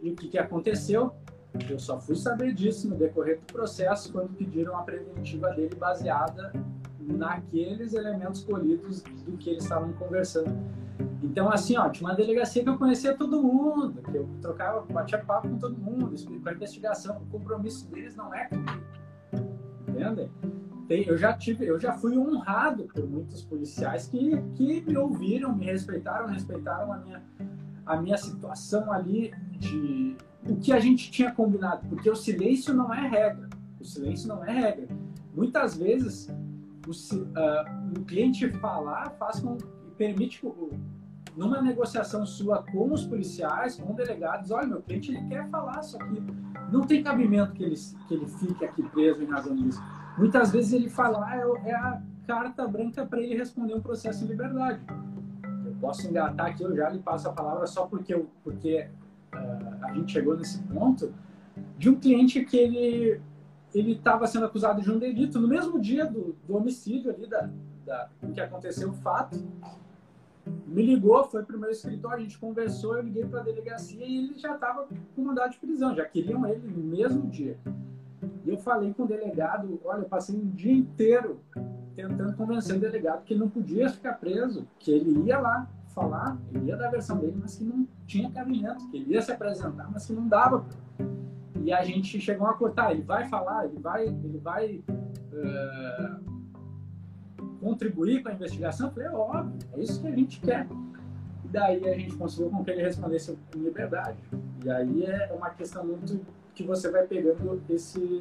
E o que, que aconteceu? Eu só fui saber disso no decorrer do processo quando pediram a preventiva dele baseada naqueles elementos colhidos do que eles estavam conversando. Então, assim, ó, tinha uma delegacia que eu conhecia todo mundo, que eu trocava, batia papo com todo mundo, para investigação. O compromisso deles não é comigo. Entendem? Tem, eu já tive, eu já fui honrado por muitos policiais que, que me ouviram, me respeitaram, respeitaram a minha, a minha situação ali de o que a gente tinha combinado, porque o silêncio não é regra. O silêncio não é regra. Muitas vezes o, uh, o cliente falar faz com permite numa negociação sua com os policiais, com delegados, olha, meu cliente ele quer falar, só que não tem cabimento que ele, que ele fique aqui preso em razão disso. Muitas vezes ele fala, ah, é, é a carta branca para ele responder um processo em liberdade. Eu posso engatar aqui, eu já lhe passo a palavra só porque, eu, porque uh, a gente chegou nesse ponto de um cliente que ele ele estava sendo acusado de um delito no mesmo dia do, do homicídio ali da, da que aconteceu o fato me ligou, foi para o meu escritório, a gente conversou, eu liguei para a delegacia e ele já estava com mandado de prisão, já queriam ele no mesmo dia. E eu falei com o delegado, olha, eu passei um dia inteiro tentando convencer o delegado que ele não podia ficar preso, que ele ia lá falar, ele ia dar a versão dele, mas que não tinha cabimento, que ele ia se apresentar, mas que não dava. E a gente chegou a cortar, ele vai falar, ele vai, ele vai uh, contribuir com a investigação? Eu falei, é óbvio, é isso que a gente quer. E daí a gente conseguiu com que ele respondesse com liberdade. E aí é uma questão muito que você vai pegando esse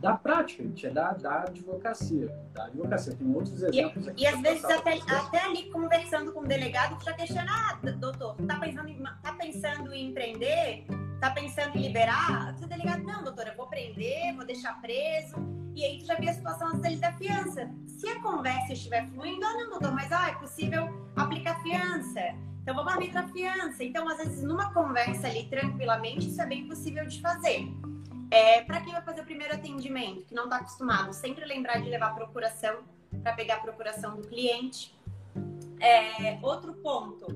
da prática, gente, é da, da advocacia. Da advocacia. Tem outros exemplos e, aqui. E às vezes até, até ali conversando com o delegado, já questiona, ah, doutor, tá pensando, em, tá pensando em empreender? Tá pensando em liberar? O delegado, não, doutor, eu vou prender, vou deixar preso. E aí tu já vê a situação antes dele da fiança. Se a conversa estiver fluindo, ah, não, doutor, mas ah, é possível aplicar fiança. Então vamos arbitrar fiança. Então, às vezes, numa conversa ali tranquilamente, isso é bem possível de fazer. É, para quem vai fazer o primeiro atendimento, que não está acostumado, sempre lembrar de levar procuração para pegar a procuração do cliente. É, outro ponto,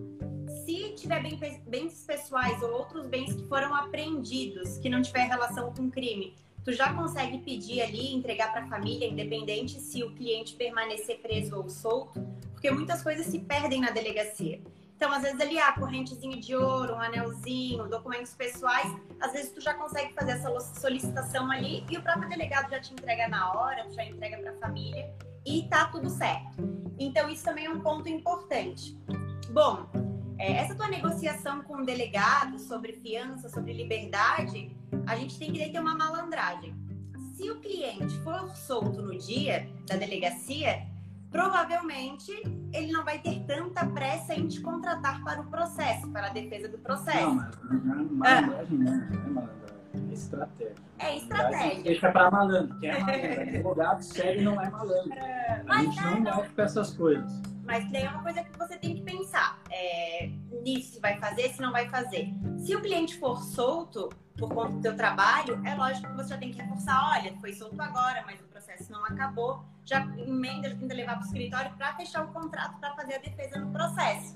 se tiver bens pessoais ou outros bens que foram apreendidos, que não tiver relação com crime, tu já consegue pedir ali, entregar para a família, independente se o cliente permanecer preso ou solto, porque muitas coisas se perdem na delegacia. Então, às vezes ali, ah, correntezinha de ouro, um anelzinho, documentos pessoais, às vezes tu já consegue fazer essa solicitação ali e o próprio delegado já te entrega na hora, já entrega para a família e tá tudo certo. Então, isso também é um ponto importante. Bom, é, essa tua negociação com o delegado sobre fiança, sobre liberdade, a gente tem que ter uma malandragem. Se o cliente for solto no dia da delegacia, provavelmente ele não vai ter tanta pressa em te contratar para o processo, para a defesa do processo. Não, mas é malandragem, não, não é malandragem. É estratégia. É estratégia. Deixa para malandro. Quem é malandro? Advogado sério não é malandro. É, a gente não mexe com essas coisas. Mas daí é uma coisa que você tem que pensar é, nisso, se vai fazer, se não vai fazer. Se o cliente for solto por conta do seu trabalho, é lógico que você já tem que reforçar, olha, foi solto agora, mas o processo não acabou. Já emenda, já tenta levar para o escritório para fechar o contrato para fazer a defesa no processo.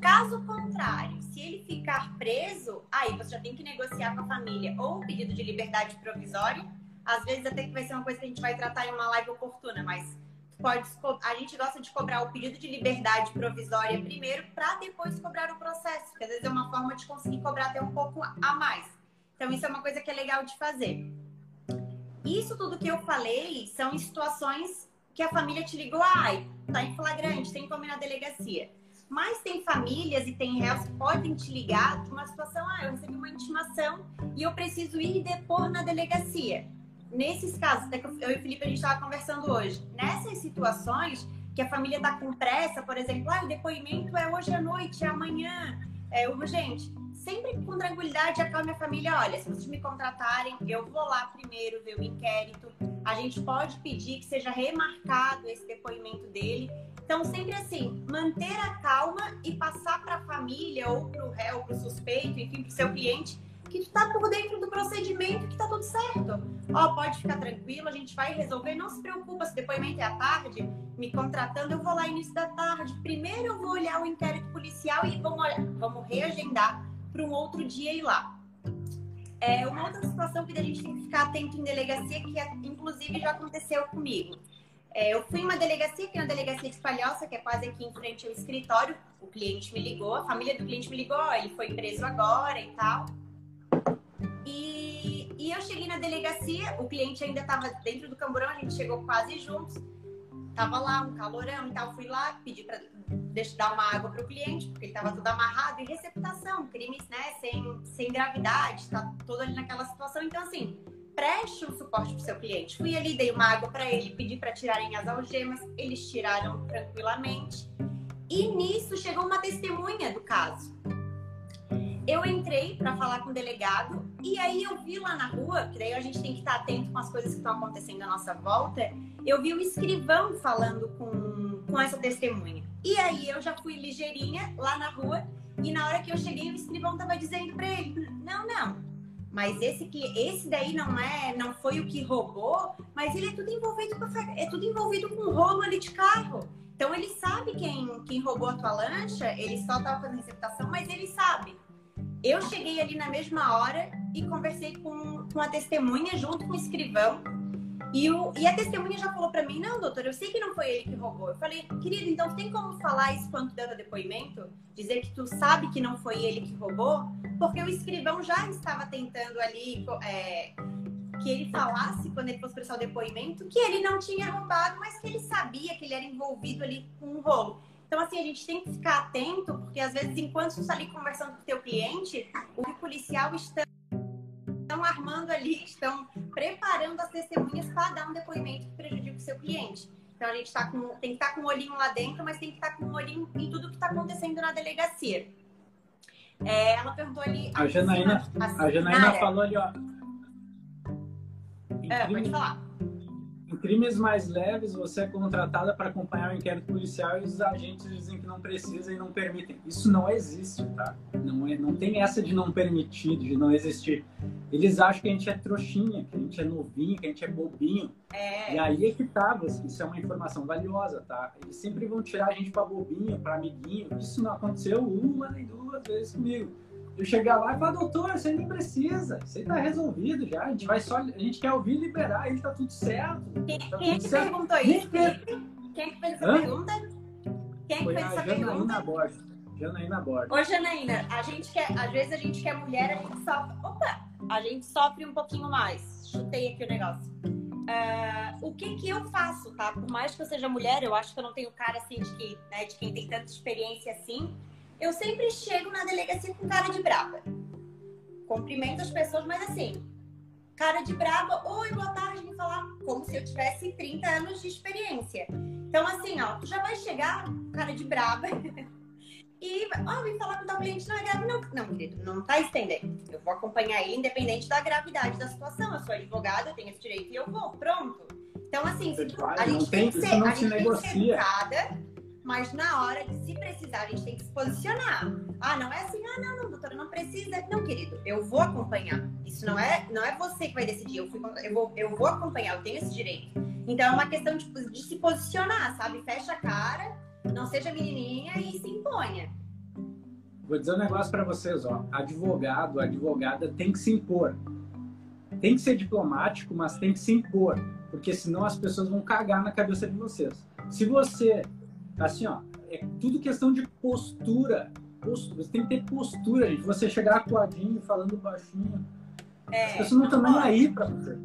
Caso contrário, se ele ficar preso, aí você já tem que negociar com a família ou o pedido de liberdade provisória. Às vezes até que vai ser uma coisa que a gente vai tratar em uma live oportuna, mas pode a gente gosta de cobrar o pedido de liberdade provisória primeiro para depois cobrar o processo, porque às vezes é uma forma de conseguir cobrar até um pouco a mais. Então isso é uma coisa que é legal de fazer. Isso tudo que eu falei são situações que a família te ligou, ai, tá em flagrante, tem como ir na delegacia. Mas tem famílias e tem réus que podem te ligar de uma situação, ah, eu recebi uma intimação e eu preciso ir depor na delegacia nesses casos, até que eu e o Felipe a gente estava conversando hoje, nessas situações que a família está com pressa, por exemplo, ah, o depoimento é hoje à noite, é amanhã, é urgente. Sempre com tranquilidade, acalme a família. Olha, se vocês me contratarem, eu vou lá primeiro ver o inquérito. A gente pode pedir que seja remarcado esse depoimento dele. Então, sempre assim, manter a calma e passar para a família ou para o réu, para o suspeito, enfim, para o seu cliente, que está por dentro do procedimento, que está tudo certo. Ó, pode ficar tranquilo, a gente vai resolver. Não se preocupa, se depoimento é à tarde, me contratando, eu vou lá início da tarde. Primeiro eu vou olhar o inquérito policial e vamos, vamos reagendar para um outro dia ir lá. É uma outra situação que a gente tem que ficar atento em delegacia, que é, inclusive já aconteceu comigo. É, eu fui em uma delegacia, que é uma delegacia de Palhoça, que é quase aqui em frente ao escritório. O cliente me ligou, a família do cliente me ligou, ele foi preso agora e tal. E, e eu cheguei na delegacia, o cliente ainda estava dentro do camburão, a gente chegou quase juntos. Tava lá um calorão e tal, fui lá, pedi para dar uma água para o cliente, porque ele estava tudo amarrado. E receptação, crimes né, sem, sem gravidade, tá todo ali naquela situação. Então, assim, preste um suporte para seu cliente. Fui ali, dei uma água para ele, pedi para tirarem as algemas, eles tiraram tranquilamente. E nisso chegou uma testemunha do caso eu entrei para falar com o delegado e aí eu vi lá na rua, que daí a gente tem que estar atento com as coisas que estão acontecendo à nossa volta, eu vi o escrivão falando com, com essa testemunha. E aí eu já fui ligeirinha lá na rua e na hora que eu cheguei o escrivão tava dizendo para ele: "Não, não. Mas esse que esse daí não é, não foi o que roubou, mas ele é tudo envolvido com é tudo envolvido com rolo ali de carro. Então ele sabe quem, quem roubou a tua lancha, ele só tava fazendo receptação, mas ele sabe. Eu cheguei ali na mesma hora e conversei com, com a testemunha junto com o escrivão. E, o, e a testemunha já falou para mim: Não, doutor, eu sei que não foi ele que roubou. Eu falei: Querido, então tem como falar isso quando deu depoimento? Dizer que tu sabe que não foi ele que roubou? Porque o escrivão já estava tentando ali é, que ele falasse, quando ele fosse prestar o depoimento, que ele não tinha roubado, mas que ele sabia que ele era envolvido ali com um rolo. Então, assim, a gente tem que ficar atento, porque às vezes, enquanto você está ali conversando com o teu cliente, o policial está estão armando ali, estão preparando as testemunhas para dar um depoimento que prejudica o seu cliente. Então a gente tá com, tem que estar tá com um olhinho lá dentro, mas tem que estar tá com um olhinho em tudo que está acontecendo na delegacia. É, ela perguntou ali. A Janaína, a Janaína falou ali, ó. É, pode falar. Crimes mais leves, você é contratada para acompanhar o inquérito policial e os agentes dizem que não precisa e não permitem. Isso não existe, tá? Não, é, não tem essa de não permitir, de não existir. Eles acham que a gente é trouxinha, que a gente é novinho, que a gente é bobinho. É. E aí é que tá, isso é uma informação valiosa, tá? Eles sempre vão tirar a gente para bobinho, para amiguinho. Isso não aconteceu uma nem duas vezes comigo. Eu chegar lá e falar, doutor, você nem precisa, você tá resolvido já, a gente vai só, a gente quer ouvir liberar, ele tá tudo certo. Quem, tá quem é que certo. perguntou isso? Quem é que fez essa Hã? pergunta? Quem é que Foi fez essa Janaína pergunta? Borges. Janaína Borges. Ô, Janaína, a gente quer, às vezes a gente quer mulher, a gente sofre. Opa! A gente sofre um pouquinho mais. Chutei aqui o negócio. Uh, o que que eu faço, tá? Por mais que eu seja mulher, eu acho que eu não tenho cara assim de, que, né, de quem tem tanta experiência assim eu sempre chego na delegacia com cara de brava. Cumprimento as pessoas, mas assim, cara de brava, oi, boa tarde, me falar como se eu tivesse 30 anos de experiência. Então, assim, ó, tu já vai chegar, cara de brava, e ó, vem falar com o teu cliente não é grave. Não, não, querido, não tá estendendo. Eu vou acompanhar ele independente da gravidade da situação. Eu sou advogada, eu tenho esse direito e eu vou, pronto. Então, assim, tu, a gente tem, que ser, a gente tem que ser educada mas na hora de se precisar, a gente tem que se posicionar. Ah, não é assim, ah, não, não, doutora, não precisa. Não, querido, eu vou acompanhar. Isso não é, não é você que vai decidir, eu, fui, eu, vou, eu vou acompanhar, eu tenho esse direito. Então é uma questão de, de se posicionar, sabe? Fecha a cara, não seja menininha e se imponha. Vou dizer um negócio para vocês, ó. Advogado, advogada tem que se impor. Tem que ser diplomático, mas tem que se impor, porque senão as pessoas vão cagar na cabeça de vocês. Se você assim, ó, é tudo questão de postura. postura. Você tem que ter postura, gente. Você chegar acuadinho, falando baixinho. É, as pessoas não estão nem aí pra você.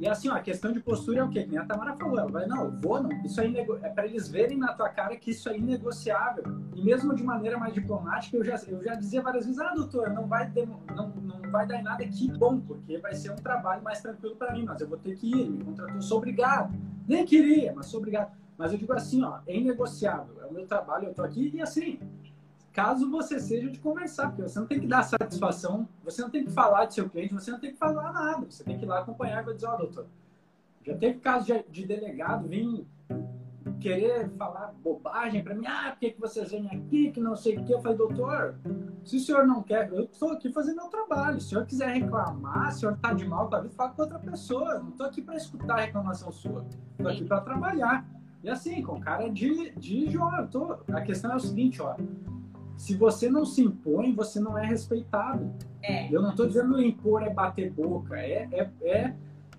E assim, ó, a questão de postura é o quê? Que nem a Tamara falou. Ela vai, não, eu vou, não. Isso aí é para eles verem na tua cara que isso é inegociável. E mesmo de maneira mais diplomática, eu já, eu já dizia várias vezes, ah, doutor, não vai, não, não vai dar em nada, que bom, porque vai ser um trabalho mais tranquilo para mim, mas eu vou ter que ir, ele me contratou, sou obrigado. Nem queria, mas sou obrigado. Mas eu digo assim, ó, é inegociável, é o meu trabalho, eu tô aqui e assim, caso você seja de conversar, porque você não tem que dar satisfação, você não tem que falar de seu cliente, você não tem que falar nada, você tem que ir lá acompanhar e vai dizer, ó, oh, doutor, já teve caso de, de delegado vir querer falar bobagem para mim, ah, por que, que vocês vêm aqui, que não sei o que. Eu falei, doutor, se o senhor não quer, eu estou aqui fazendo meu trabalho. Se o senhor quiser reclamar, se o senhor está de mal com a vida, fala com outra pessoa. Eu não estou aqui para escutar a reclamação sua. Estou aqui para trabalhar. E assim, com cara de, de Jó, tô... a questão é o seguinte, ó. Se você não se impõe, você não é respeitado. É. Eu não estou dizendo impor é bater boca, é, é, é,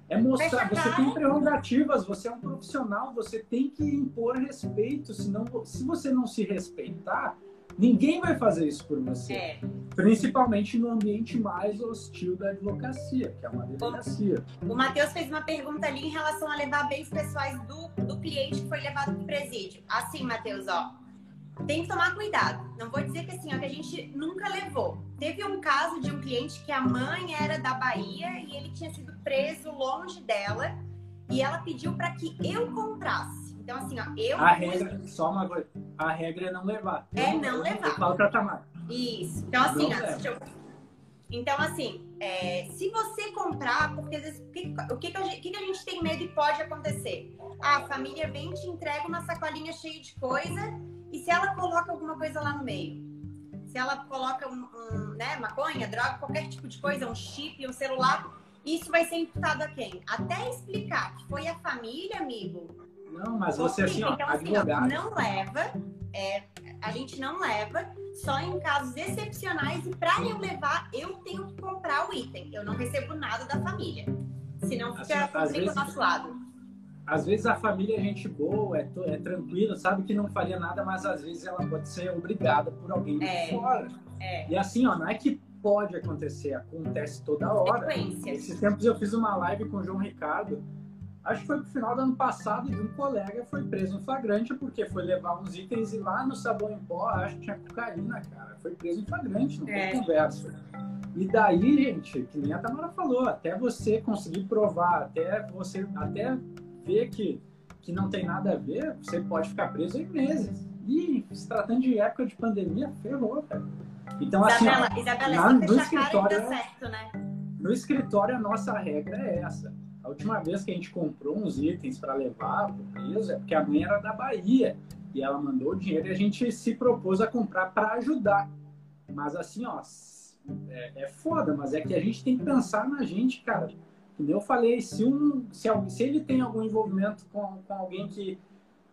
é mostrar. Você tem prerrogativas, você é um profissional, você tem que impor respeito. Senão, se você não se respeitar, Ninguém vai fazer isso por você. É. Principalmente no ambiente mais hostil da advocacia, que é uma. O, o Matheus fez uma pergunta ali em relação a levar bens pessoais do, do cliente que foi levado para o presídio. Assim, Matheus, ó. Tem que tomar cuidado. Não vou dizer que assim, ó, que a gente nunca levou. Teve um caso de um cliente que a mãe era da Bahia e ele tinha sido preso longe dela e ela pediu para que eu comprasse. Então, assim, ó, eu. A regra, só uma coisa. A regra é não levar. É não, não levar. Eu falo pra Tamara. Isso. Então, assim, ó, eu... Então, assim, é, se você comprar, porque às vezes, o, que, o que, que, a gente, que, que a gente tem medo e pode acontecer? Ah, a família vem te entrega uma sacolinha cheia de coisa e se ela coloca alguma coisa lá no meio? Se ela coloca um, um né, maconha, droga, qualquer tipo de coisa, um chip, um celular, isso vai ser imputado a quem? Até explicar que foi a família, amigo, não, mas você assim, ó, então, assim, advogado. não leva, é, a gente não leva, só em casos excepcionais e para eu levar, eu tenho que comprar o item. Eu não recebo nada da família. Senão fica assim, vezes, do nosso lado. Às vezes a família é gente boa, é, é tranquila, sabe que não faria nada, mas às vezes ela pode ser obrigada por alguém de é, fora. É. E assim, ó, não é que pode acontecer, acontece toda hora. Esses tempos eu fiz uma live com o João Ricardo acho que foi pro final do ano passado, de um colega foi preso em flagrante porque foi levar uns itens e lá no sabão em pó, acho que tinha cocaína, cara. Foi preso em flagrante, não é. tem conversa. E daí, gente, que nem a Tamara falou, até você conseguir provar, até você até ver que, que não tem nada a ver, você pode ficar preso em meses. E se tratando de época de pandemia, ferrou, cara. Então, Isabela, assim, Isabela, na, no escritório, certo, né? No escritório, a nossa regra é essa última vez que a gente comprou uns itens para levar para o preso é porque a mãe era da Bahia e ela mandou o dinheiro e a gente se propôs a comprar para ajudar. Mas assim, ó, é, é, foda, mas é que a gente tem que pensar na gente, cara. Como eu falei, se, um, se, se ele tem algum envolvimento com, com alguém que,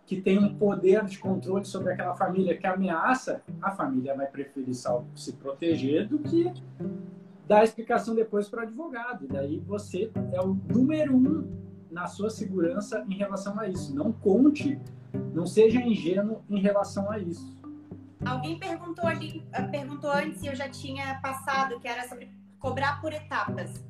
que tem um poder de controle sobre aquela família que ameaça, a família vai preferir se proteger do que dar explicação depois para o advogado. E daí você é o número um na sua segurança em relação a isso. Não conte, não seja ingênuo em relação a isso. Alguém perguntou ali, eh, perguntou antes se eu já tinha passado, que era sobre cobrar por etapas.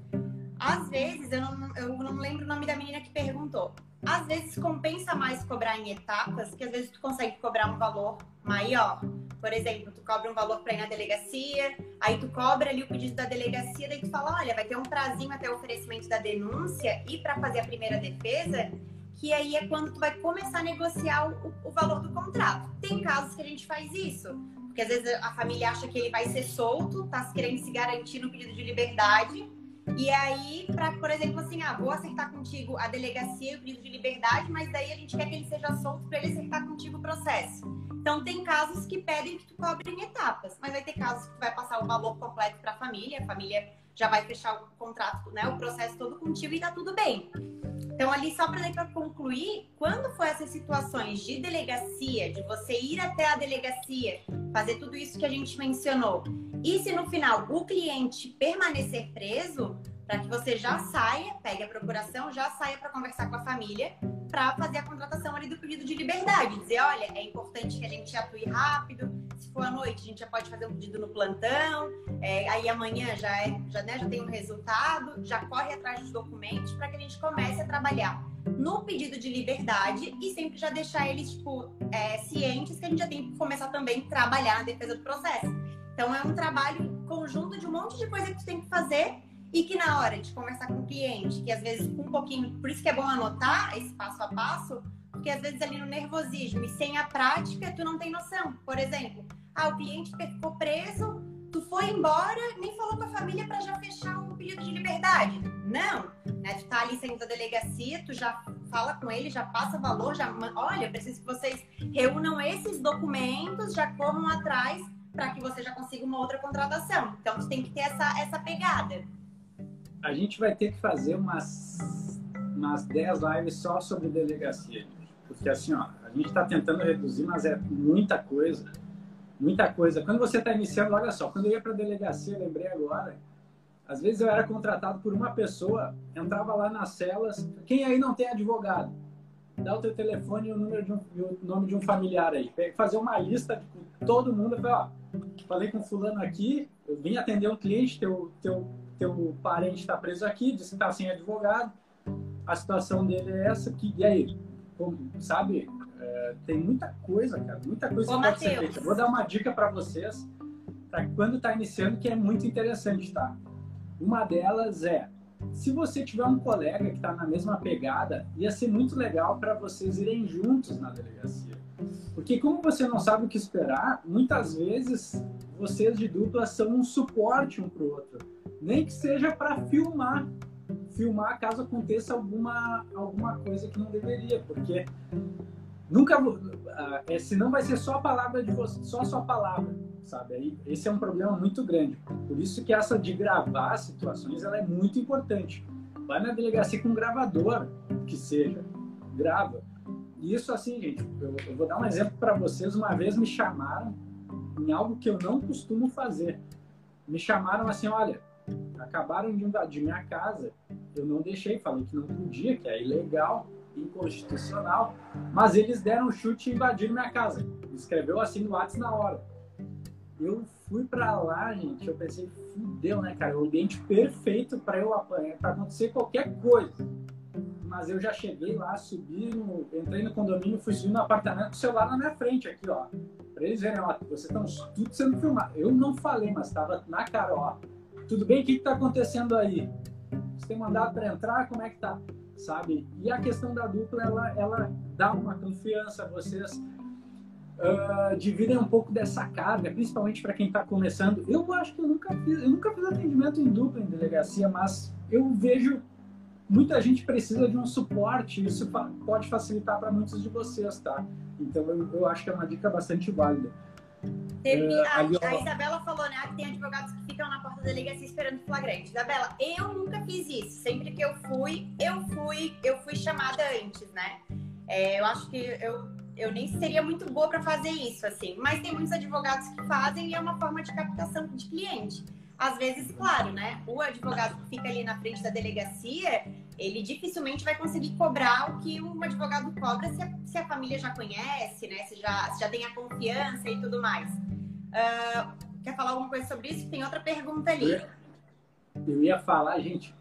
Às vezes, eu não, eu não lembro o nome da menina que perguntou. Às vezes compensa mais cobrar em etapas, que às vezes tu consegue cobrar um valor maior. Por exemplo, tu cobra um valor para ir na delegacia, aí tu cobra ali o pedido da delegacia, daí tu fala, olha, vai ter um prazinho até o oferecimento da denúncia e para fazer a primeira defesa, que aí é quando tu vai começar a negociar o, o valor do contrato. Tem casos que a gente faz isso, porque às vezes a família acha que ele vai ser solto, tá querendo se garantir no pedido de liberdade, e aí, para, por exemplo, assim, ah, vou aceitar contigo a delegacia e o pedido de liberdade, mas daí a gente quer que ele seja solto para ele aceitar contigo o processo. Então, tem casos que pedem que tu cobre em etapas, mas vai ter casos que tu vai passar o valor completo para a família, a família já vai fechar o contrato, né, o processo todo contigo e tá tudo bem. Então, ali, só para concluir, quando for essas situações de delegacia, de você ir até a delegacia, fazer tudo isso que a gente mencionou, e se no final o cliente permanecer preso, para que você já saia, pegue a procuração, já saia para conversar com a família, para fazer a contratação ali do pedido de liberdade. Dizer, olha, é importante que a gente atue rápido. Se for à noite, a gente já pode fazer um pedido no plantão. É, aí amanhã já, é, já, né, já tem um resultado, já corre atrás dos documentos para que a gente comece a trabalhar no pedido de liberdade e sempre já deixar eles tipo, é, cientes que a gente já tem que começar também a trabalhar na defesa do processo. Então é um trabalho conjunto de um monte de coisa que tu tem que fazer e que na hora de conversar com o cliente, que às vezes um pouquinho, por isso que é bom anotar esse passo a passo, porque às vezes ali no nervosismo e sem a prática tu não tem noção. Por exemplo, ah, o cliente ficou preso, tu foi embora, nem falou com a família para já fechar o pedido de liberdade. Não, né? Tu tá ali saindo da delegacia, tu já fala com ele, já passa valor, já olha, preciso que vocês reúnam esses documentos, já corram atrás para que você já consiga uma outra contratação. Então, você tem que ter essa, essa pegada. A gente vai ter que fazer umas, umas 10 lives só sobre delegacia. Porque, assim, ó, a gente está tentando reduzir, mas é muita coisa. Muita coisa. Quando você está iniciando, olha só, quando eu ia para delegacia, lembrei agora, às vezes eu era contratado por uma pessoa, entrava lá nas celas, quem aí não tem advogado? Dá o teu telefone e o, número de um, o nome de um familiar aí. Fazer uma lista de todo mundo. Ó, falei com fulano aqui, eu vim atender um cliente, teu, teu, teu parente está preso aqui, disse que está sem advogado, a situação dele é essa, que, e aí? Como, sabe? É, tem muita coisa, cara, muita coisa Ô, que Mateus. pode ser feita. Vou dar uma dica para vocês, para quando está iniciando, que é muito interessante, tá? Uma delas é, se você tiver um colega que está na mesma pegada, ia ser muito legal para vocês irem juntos na delegacia. Porque como você não sabe o que esperar, muitas vezes vocês de dupla são um suporte um para o outro. Nem que seja para filmar. Filmar caso aconteça alguma, alguma coisa que não deveria. Porque nunca. Uh, é, senão vai ser só a palavra de você, só a sua palavra, sabe? Aí, esse é um problema muito grande. Por isso que essa de gravar situações ela é muito importante. Vai na delegacia com um gravador, que seja. Grava isso, assim, gente, eu, eu vou dar um exemplo para vocês. Uma vez me chamaram em algo que eu não costumo fazer. Me chamaram assim: olha, acabaram de invadir minha casa. Eu não deixei, falei que não podia, que é ilegal, inconstitucional. Mas eles deram um chute e invadiram minha casa. Escreveu assim no WhatsApp na hora. Eu fui para lá, gente. Eu pensei, fudeu, né, cara? O ambiente perfeito para eu apanhar, para acontecer qualquer coisa mas eu já cheguei lá, subi, no, entrei no condomínio, fui subir no apartamento com o celular na minha frente aqui, ó. Pra eles verem, ó, vocês estão tudo sendo filmado. Eu não falei, mas estava na cara, ó. Tudo bem? O que está acontecendo aí? Você tem mandado para entrar? Como é que tá? Sabe? E a questão da dupla, ela, ela dá uma confiança. Vocês uh, dividem um pouco dessa carga, principalmente para quem está começando. Eu acho que eu nunca fiz, eu nunca fiz atendimento em dupla em delegacia, mas eu vejo muita gente precisa de um suporte, isso pode facilitar para muitos de vocês, tá? Então eu, eu, acho que é uma dica bastante válida. Teve, é, a, ali, a, Isabela falou, né, que tem advogados que ficam na porta da delegacia esperando flagrante. Isabela, eu nunca fiz isso. Sempre que eu fui, eu fui, eu fui chamada antes, né? É, eu acho que eu, eu nem seria muito boa para fazer isso, assim. Mas tem muitos advogados que fazem e é uma forma de captação de cliente. Às vezes, claro, né? O advogado que fica ali na frente da delegacia, ele dificilmente vai conseguir cobrar o que um advogado cobra se a, se a família já conhece, né? Se já, se já tem a confiança e tudo mais. Uh, quer falar alguma coisa sobre isso? Tem outra pergunta ali. Eu ia falar, gente,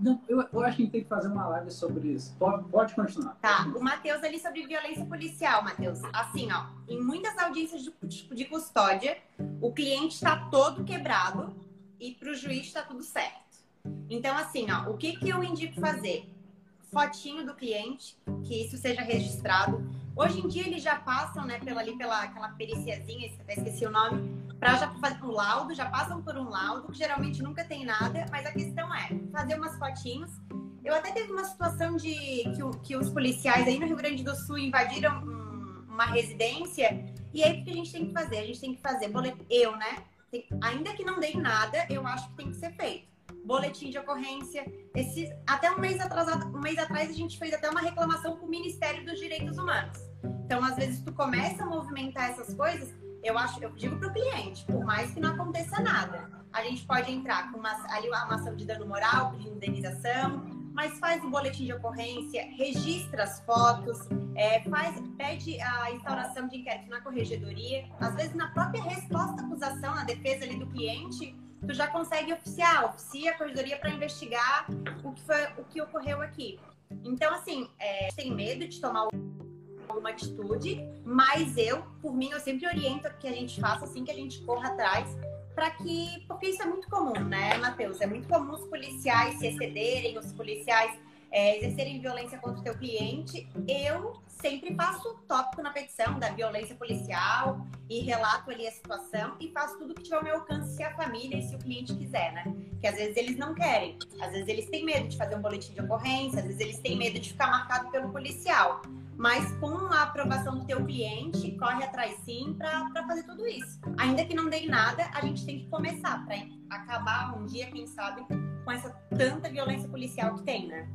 não, eu, eu acho que a gente tem que fazer uma live sobre isso. Pode, pode continuar. Tá, o Matheus ali sobre violência policial, Matheus. Assim, ó, em muitas audiências de, de custódia, o cliente está todo quebrado e para o juiz está tudo certo. Então, assim, ó, o que, que eu indico fazer? Fotinho do cliente, que isso seja registrado. Hoje em dia eles já passam, né, pela ali, pela aquela periciazinha, até esqueci o nome, para já fazer um laudo, já passam por um laudo, que geralmente nunca tem nada, mas a questão é fazer umas fotinhos. Eu até teve uma situação de que, que os policiais aí no Rio Grande do Sul invadiram um, uma residência, e aí o que a gente tem que fazer? A gente tem que fazer eu, né? Tem, ainda que não dê nada, eu acho que tem que ser feito. Boletim de ocorrência. Esse, até um mês atrasado, um mês atrás a gente fez até uma reclamação com o Ministério dos Direitos Humanos. Então, às vezes, tu começa a movimentar essas coisas, eu acho, eu digo para o cliente, por mais que não aconteça nada, a gente pode entrar com uma, ali uma ação de dano moral, pedindo indenização, mas faz o boletim de ocorrência, registra as fotos, é, faz, pede a instauração de inquérito na corregedoria. Às vezes, na própria resposta à acusação, na defesa ali do cliente, tu já consegue oficiar, oficia a corregedoria para investigar o que, foi, o que ocorreu aqui. Então, assim, é, tem medo de tomar alguma atitude, mas eu, por mim, eu sempre oriento que a gente faça assim, que a gente corra atrás, para que. Porque isso é muito comum, né, Matheus? É muito comum os policiais se excederem, os policiais é, exercerem violência contra o teu cliente. Eu sempre faço tópico na petição da violência policial e relato ali a situação e faço tudo que tiver ao meu alcance se a família e se o cliente quiser, né? Que às vezes eles não querem, às vezes eles têm medo de fazer um boletim de ocorrência, às vezes eles têm medo de ficar marcado pelo policial mas com a aprovação do teu cliente, corre atrás sim para fazer tudo isso. Ainda que não dê nada, a gente tem que começar para acabar um dia, quem sabe, com essa tanta violência policial que tem, né?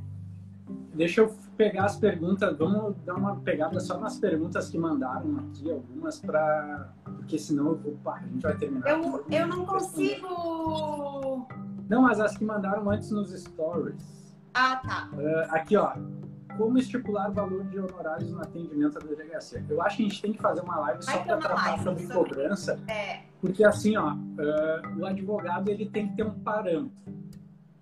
Deixa eu pegar as perguntas, vamos dar uma pegada só nas perguntas que mandaram aqui, algumas para. Porque senão eu vou. Pá, a gente vai terminar. Eu, eu não consigo. Não, mas as que mandaram antes nos stories. Ah, tá. Uh, aqui, ó como estipular o valor de honorários no atendimento da delegacia. Eu acho que a gente tem que fazer uma live só para tratar sobre, sobre cobrança, é. porque assim, ó, uh, o advogado ele tem que ter um parâmetro,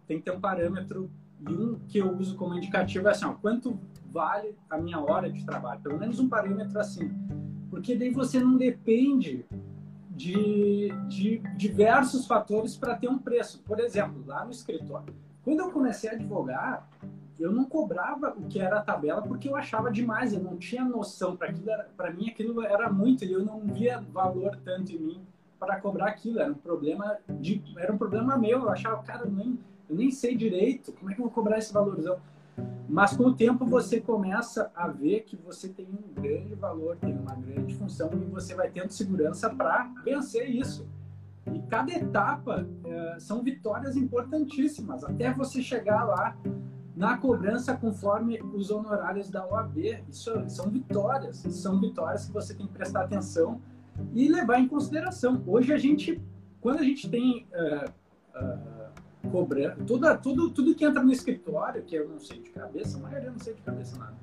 tem que ter um parâmetro e um que eu uso como indicativo é assim, ó, quanto vale a minha hora de trabalho, pelo menos um parâmetro assim, porque daí você não depende de, de diversos fatores para ter um preço. Por exemplo, lá no escritório, quando eu comecei a advogar, eu não cobrava o que era a tabela porque eu achava demais, eu não tinha noção para aquilo, para mim aquilo era muito e eu não via valor tanto em mim para cobrar aquilo, era um problema de, era um problema meu, eu achava, cara, eu nem, eu nem sei direito, como é que eu vou cobrar esse valorzão? Mas com o tempo você começa a ver que você tem um grande valor, tem uma grande função e você vai tendo segurança para vencer isso. E cada etapa é, são vitórias importantíssimas, até você chegar lá na cobrança conforme os honorários da OAB. Isso são vitórias, são vitórias que você tem que prestar atenção e levar em consideração. Hoje a gente, quando a gente tem uh, uh, cobrança, tudo, tudo, tudo que entra no escritório, que eu não sei de cabeça, a maioria não sei de cabeça nada,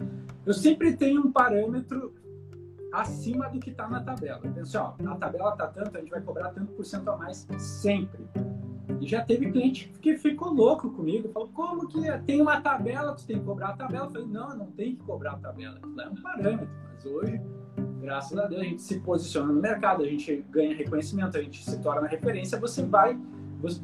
eu sempre tenho um parâmetro acima do que está na tabela. Então, ó, a tabela está tanto, a gente vai cobrar tanto por cento a mais sempre. E já teve cliente que ficou louco comigo, falou, como que é? tem uma tabela, tu tem que cobrar a tabela? Eu falei, não, não tem que cobrar a tabela, é um parâmetro. Mas hoje, graças a Deus, a gente se posiciona no mercado, a gente ganha reconhecimento, a gente se torna referência, você vai,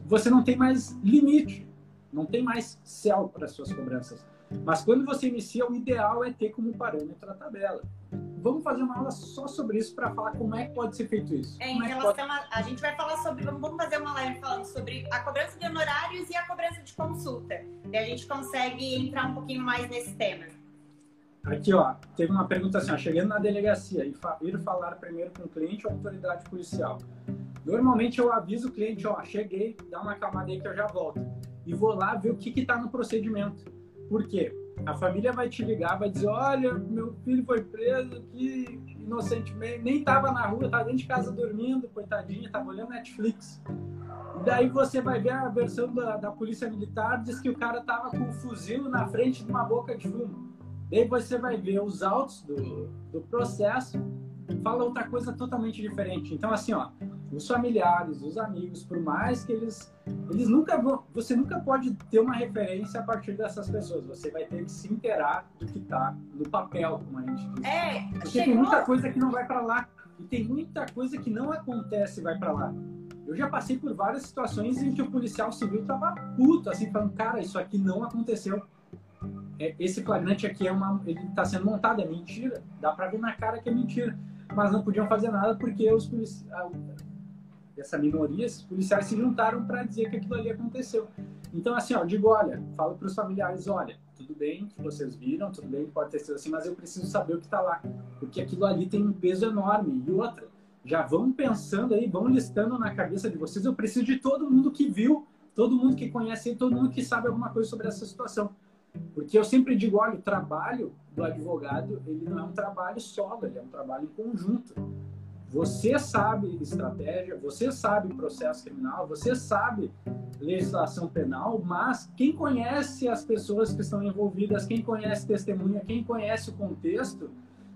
você não tem mais limite, não tem mais céu para suas cobranças. Mas quando você inicia, o ideal é ter como parâmetro a tabela vamos fazer uma aula só sobre isso para falar como é que pode ser feito isso. É, em é relação pode... a, a gente vai falar sobre, vamos fazer uma live falando sobre a cobrança de honorários e a cobrança de consulta. E a gente consegue entrar um pouquinho mais nesse tema. Aqui, ó, teve uma pergunta assim, ó, chegando na delegacia, e ir falar primeiro com o cliente ou autoridade policial. Normalmente eu aviso o cliente, ó, cheguei, dá uma acalmada aí que eu já volto. E vou lá ver o que está no procedimento. Por quê? A família vai te ligar, vai dizer, olha, meu filho foi preso aqui inocentemente, nem estava na rua, estava dentro de casa dormindo, coitadinha, estava olhando Netflix. E daí você vai ver a versão da, da polícia militar, diz que o cara estava com um fuzil na frente de uma boca de fumo. Daí você vai ver os autos do, do processo, fala outra coisa totalmente diferente. Então, assim, ó, os familiares, os amigos, por mais que eles, eles nunca vão, você nunca pode ter uma referência a partir dessas pessoas. Você vai ter que se inteirar do que está no papel, como a gente diz. É, Porque chegou... tem muita coisa que não vai para lá e tem muita coisa que não acontece e vai para lá. Eu já passei por várias situações em que o policial civil tava puto, assim, falando, cara, isso aqui não aconteceu. É, esse flagrante aqui é uma, ele está sendo montado, é mentira. Dá para ver na cara que é mentira. Mas não podiam fazer nada porque os policiais, essa minoria, esses policiais se juntaram para dizer que aquilo ali aconteceu. Então, assim, ó, eu digo, olha, falo para os familiares, olha, tudo bem que vocês viram, tudo bem que pode ter sido assim, mas eu preciso saber o que está lá, porque aquilo ali tem um peso enorme. E outra, já vão pensando aí, vão listando na cabeça de vocês, eu preciso de todo mundo que viu, todo mundo que conhece, todo mundo que sabe alguma coisa sobre essa situação. Porque eu sempre digo, olha, o trabalho do advogado, ele não é um trabalho solo, ele é um trabalho em conjunto. Você sabe estratégia, você sabe processo criminal, você sabe legislação penal, mas quem conhece as pessoas que estão envolvidas, quem conhece testemunha, quem conhece o contexto,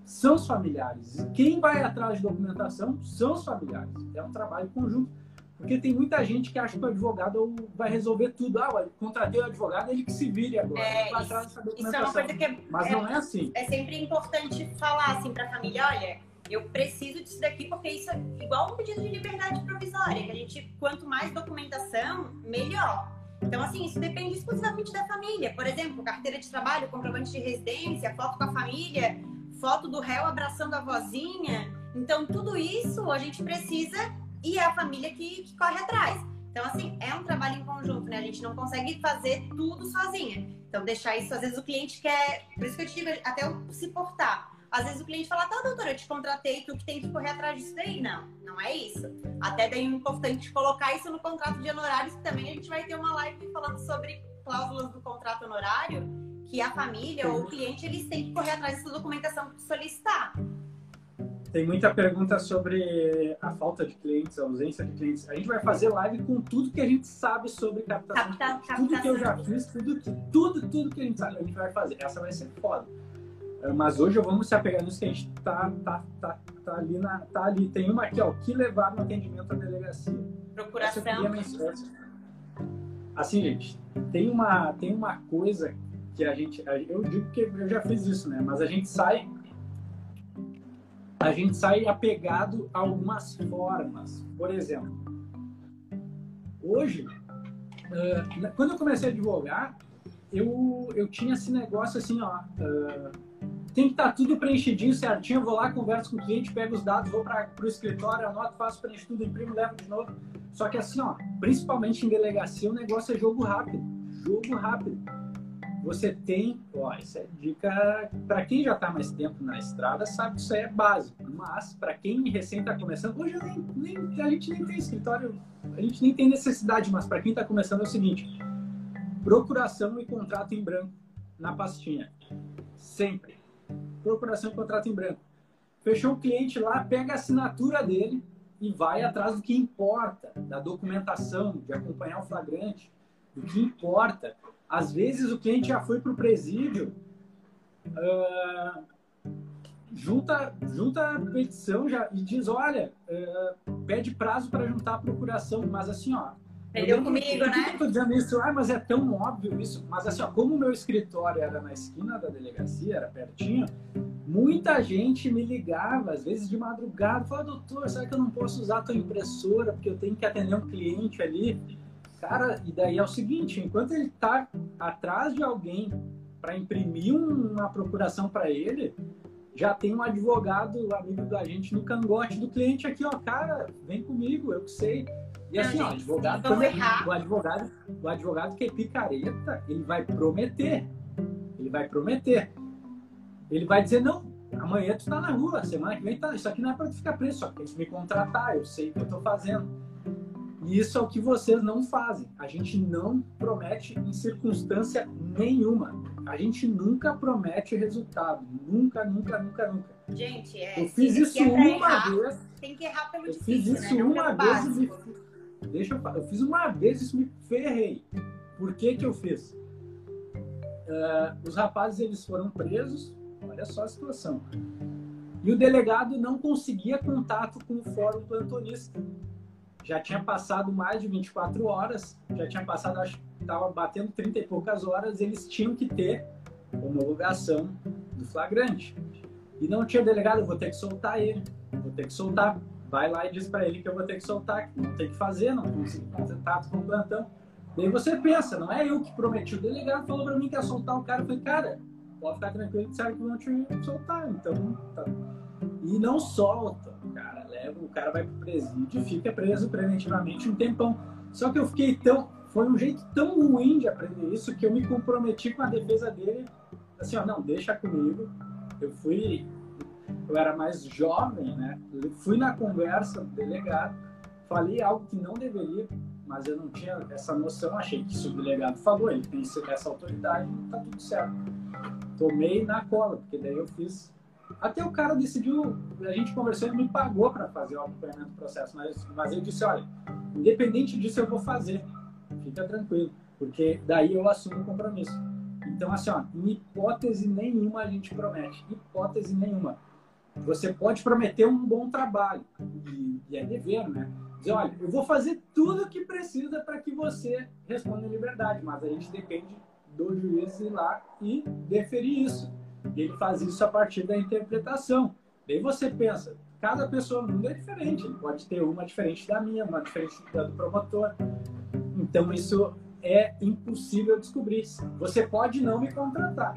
são os familiares. E quem vai atrás de documentação são os familiares. É um trabalho conjunto. Porque tem muita gente que acha que o advogado vai resolver tudo. Ah, contratei o advogado, ele que se vire agora. É, isso, isso, é uma coisa que é, Mas é, não é assim. É sempre importante falar assim para a família, olha, eu preciso disso daqui porque isso é igual um pedido de liberdade provisória, que a gente, quanto mais documentação, melhor. Então, assim, isso depende exclusivamente da família. Por exemplo, carteira de trabalho, comprovante de residência, foto com a família, foto do réu abraçando a vozinha. Então, tudo isso a gente precisa e é a família que, que corre atrás. Então, assim, é um trabalho em conjunto, né? A gente não consegue fazer tudo sozinha. Então, deixar isso, às vezes o cliente quer. Por isso que eu te digo, até se portar. Às vezes o cliente fala, tá, doutora, eu te contratei, tu que tem que correr atrás disso daí. Não, não é isso. Até daí é importante colocar isso no contrato de honorários, que também a gente vai ter uma live falando sobre cláusulas do contrato honorário, que a família ou o cliente, eles têm que correr atrás dessa documentação que solicitar. Tem muita pergunta sobre a falta de clientes, a ausência de clientes. A gente vai fazer live com tudo que a gente sabe sobre captação. Capta, tudo que eu já fiz, tudo, tudo, tudo que a gente sabe, a gente vai fazer. Essa vai ser foda. Mas hoje vamos se apegar nisso que a gente tá, tá, tá, tá, ali, na, tá ali. Tem uma aqui, ó, o que levar no atendimento à delegacia. Procuração. Assim, gente, tem uma, tem uma coisa que a gente. Eu digo que eu já fiz isso, né? Mas a gente sai. A gente sai apegado a algumas formas. Por exemplo, hoje, quando eu comecei a advogar, eu, eu tinha esse negócio assim, ó tem que estar tá tudo preenchidinho, certinho. Eu vou lá, converso com o cliente, pego os dados, vou para o escritório, anoto, faço, preencho tudo, imprimo, levo de novo. Só que assim, ó, principalmente em delegacia, o negócio é jogo rápido. Jogo rápido. Você tem, ó, isso é dica para quem já está mais tempo na estrada, sabe que isso aí é básico. Mas para quem recém está começando, hoje nem, nem, a gente nem tem escritório, a gente nem tem necessidade, mas para quem está começando é o seguinte: procuração e contrato em branco na pastinha. Sempre procuração de contrato em branco. Fechou o cliente lá, pega a assinatura dele e vai atrás do que importa, da documentação, de acompanhar o flagrante, do que importa. Às vezes o cliente já foi para o presídio, uh, junta, junta a petição já, e diz, olha, uh, pede prazo para juntar a procuração, mas assim, ó, Aprendeu comigo, né? Eu tô dizendo isso, ah, mas é tão óbvio isso. Mas assim, ó, como o meu escritório era na esquina da delegacia, era pertinho, muita gente me ligava, às vezes de madrugada, falava, doutor, será que eu não posso usar a tua impressora porque eu tenho que atender um cliente ali? Cara, e daí é o seguinte, enquanto ele tá atrás de alguém para imprimir uma procuração para ele, já tem um advogado, amigo da gente, no cangote do cliente aqui, ó, cara, vem comigo, eu que sei. E assim, ó, advogado, quando, o advogado, o advogado que é picareta, ele vai prometer. Ele vai prometer. Ele vai dizer, não, amanhã tu tá na rua, semana que vem tá. Isso aqui não é para tu ficar preso, só que tem que me contratar, eu sei o que eu tô fazendo. E isso é o que vocês não fazem. A gente não promete em circunstância nenhuma. A gente nunca promete resultado. Nunca, nunca, nunca, nunca. Gente, é. Eu fiz isso uma errar, vez. Tem que errar pelo Eu difícil, fiz isso né? Uma vez e básico. Deixa eu, eu fiz uma vez isso me ferrei. Por que que eu fiz? Ah, os rapazes eles foram presos, olha só a situação. E o delegado não conseguia contato com o fórum plantonista. Já tinha passado mais de 24 horas, já tinha passado, acho que estava batendo 30 e poucas horas, eles tinham que ter homologação do flagrante. E não tinha delegado, vou ter que soltar ele, vou ter que soltar. Vai lá e diz para ele que eu vou ter que soltar, que não tem que fazer, não consigo contato com o plantão. Daí você pensa, não é eu que prometi. O delegado falou para mim que ia soltar o cara. Eu falei, cara, pode ficar tranquilo, disseram que vão te soltar. Então, tá. E não solta, cara. Leva, o cara vai pro presídio e fica preso preventivamente um tempão. Só que eu fiquei tão. Foi um jeito tão ruim de aprender isso que eu me comprometi com a defesa dele. Assim, ó, não, deixa comigo. Eu fui. Eu era mais jovem, né? Eu fui na conversa do delegado, falei algo que não deveria, mas eu não tinha essa noção. Achei que se o delegado falou, ele tem essa autoridade, tá tudo certo. Tomei na cola, porque daí eu fiz. Até o cara decidiu, a gente conversou, ele me pagou para fazer o acompanhamento do processo, mas, mas eu disse: olha, independente disso, eu vou fazer, fica tranquilo, porque daí eu assumo o compromisso. Então, assim, ó, em hipótese nenhuma a gente promete, hipótese nenhuma. Você pode prometer um bom trabalho, e, e é dever, né? Dizer, olha, eu vou fazer tudo o que precisa para que você responda em liberdade, mas a gente depende do juiz ir lá e deferir isso. E ele faz isso a partir da interpretação. Daí você pensa, cada pessoa no mundo é diferente, ele pode ter uma diferente da minha, uma diferente da do promotor. Então isso é impossível descobrir. Você pode não me contratar,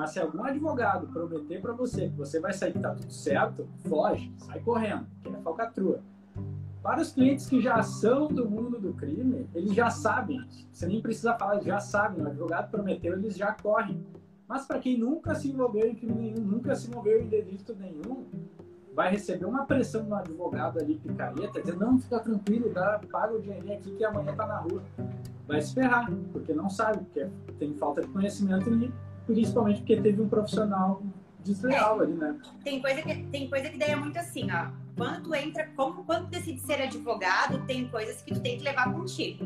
mas se algum advogado prometer para você que você vai sair que tá tudo certo, foge, sai correndo, que é falcatrua. Para os clientes que já são do mundo do crime, eles já sabem, você nem precisa falar, eles já sabem, o advogado prometeu, eles já correm. Mas para quem nunca se envolveu em crime nenhum, nunca se envolveu em delito nenhum, vai receber uma pressão do advogado ali, picareta, dizer, não, fica tranquilo, dá, paga o dinheirinho aqui que amanhã tá na rua. Vai se ferrar, porque não sabe, porque tem falta de conhecimento e principalmente porque teve um profissional desleal ali, né? Tem coisa que tem coisa que daí é muito assim, ó. Quando tu entra, como quando tu decide ser advogado, tem coisas que tu tem que levar contigo.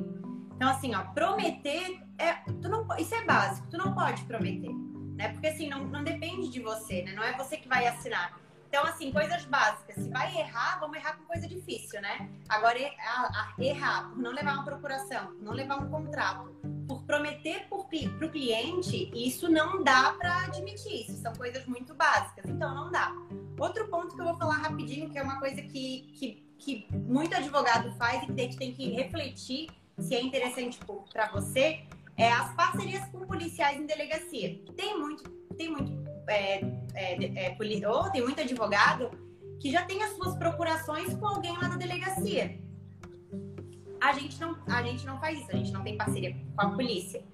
Então assim, ó, prometer é, tu não, isso é básico, tu não pode prometer, né? Porque assim, não, não depende de você, né? Não é você que vai assinar. Então, assim, coisas básicas. Se vai errar, vamos errar com coisa difícil, né? Agora, a- errar por não levar uma procuração, não levar um contrato, prometer para o cliente, isso não dá para admitir. Isso são coisas muito básicas. Então, não dá. Outro ponto que eu vou falar rapidinho, que é uma coisa que, que, que muito advogado faz e que a gente tem que refletir se é interessante para você, é as parcerias com policiais em delegacia. Tem muito, tem muito, é, é, é, ou tem muito advogado que já tem as suas procurações com alguém lá na delegacia. A gente não, a gente não faz isso, a gente não tem parceria com a polícia.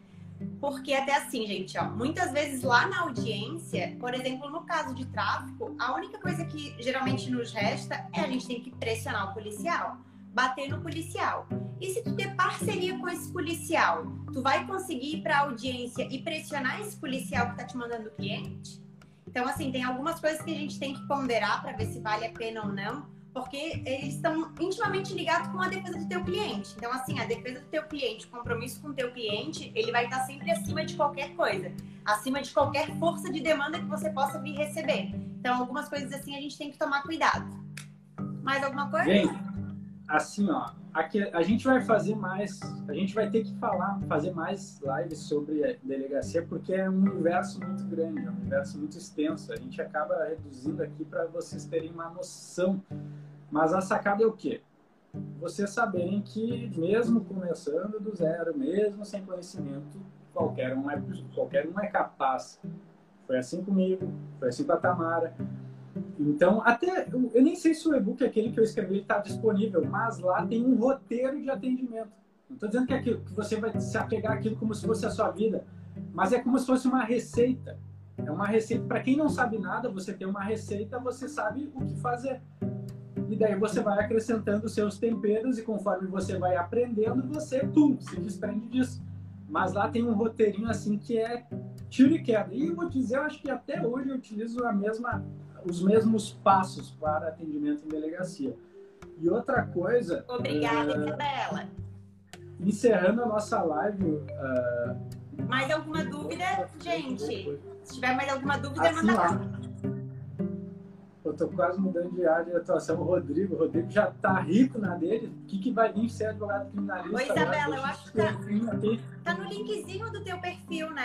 Porque até assim, gente, ó, muitas vezes lá na audiência, por exemplo, no caso de tráfico, a única coisa que geralmente nos resta é a gente tem que pressionar o policial, bater no policial. E se tu ter parceria com esse policial, tu vai conseguir ir pra audiência e pressionar esse policial que tá te mandando o cliente? Então, assim, tem algumas coisas que a gente tem que ponderar para ver se vale a pena ou não, porque eles estão intimamente ligados com a defesa do teu cliente. Então, assim, a defesa do teu cliente, o compromisso com o teu cliente, ele vai estar sempre acima de qualquer coisa, acima de qualquer força de demanda que você possa vir receber. Então, algumas coisas assim a gente tem que tomar cuidado. Mais alguma coisa? Gente, assim, ó, aqui a gente vai fazer mais, a gente vai ter que falar, fazer mais lives sobre delegacia, porque é um universo muito grande, é um universo muito extenso. A gente acaba reduzindo aqui para vocês terem uma noção. Mas a sacada é o quê? Vocês saberem que mesmo começando do zero, mesmo sem conhecimento, qualquer um é, qualquer um é capaz. Foi assim comigo, foi assim com a Tamara. Então, até eu nem sei se o e-book aquele que eu escrevi está disponível, mas lá tem um roteiro de atendimento. Não estou dizendo que, é aquilo, que você vai se apegar àquilo como se fosse a sua vida, mas é como se fosse uma receita. É uma receita. Para quem não sabe nada, você tem uma receita, você sabe o que fazer. E daí você vai acrescentando seus temperos e conforme você vai aprendendo, você, pum, se desprende disso. Mas lá tem um roteirinho assim que é tiro e queda. E eu vou dizer, eu acho que até hoje eu utilizo a mesma, os mesmos passos para atendimento em delegacia. E outra coisa. Obrigada, uh, Isabela. Encerrando a nossa live. Uh, mais alguma dúvida, gente? Se tiver mais alguma dúvida, assim, manda lá. Eu tô quase mudando de área de atuação. O Rodrigo, o Rodrigo já tá rico na dele. O que, que vai vir ser advogado criminalista? Oi, Isabela, eu acho que tá, tá no linkzinho do teu perfil, né,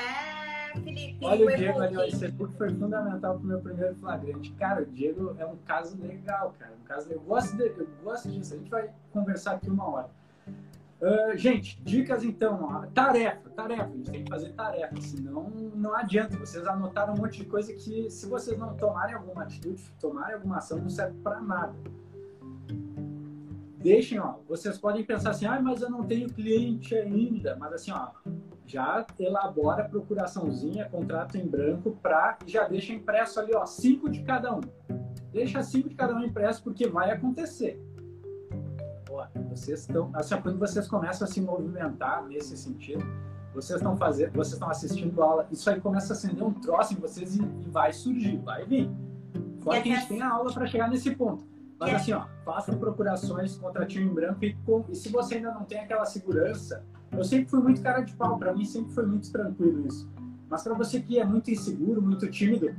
Felipe? Olha o, o Diego ali, esse book foi fundamental pro meu primeiro flagrante. Cara, o Diego é um caso legal, cara. Um caso, eu gosto, de, eu gosto disso. A gente vai conversar aqui uma hora. Uh, gente, dicas então, tarefa, tarefa, a gente tem que fazer tarefa, senão não adianta. Vocês anotaram um monte de coisa que, se vocês não tomarem alguma atitude, tomarem alguma ação, não serve para nada. Deixem, ó, vocês podem pensar assim, ah, mas eu não tenho cliente ainda, mas assim, ó, já elabora a procuraçãozinha, contrato em branco, pra, e já deixa impresso ali, ó, cinco de cada um. Deixa cinco de cada um impresso, porque vai acontecer vocês estão, assim, quando vocês começam a se movimentar nesse sentido, vocês estão fazendo, vocês estão assistindo aula, isso aí começa a acender um troço em vocês e, e vai surgir, vai vir. Fora que a gente tem a aula para chegar nesse ponto. Mas assim, ó, façam procurações contra time em branco e, com, e se você ainda não tem aquela segurança, eu sempre fui muito cara de pau, para mim sempre foi muito tranquilo isso. Mas para você que é muito inseguro, muito tímido,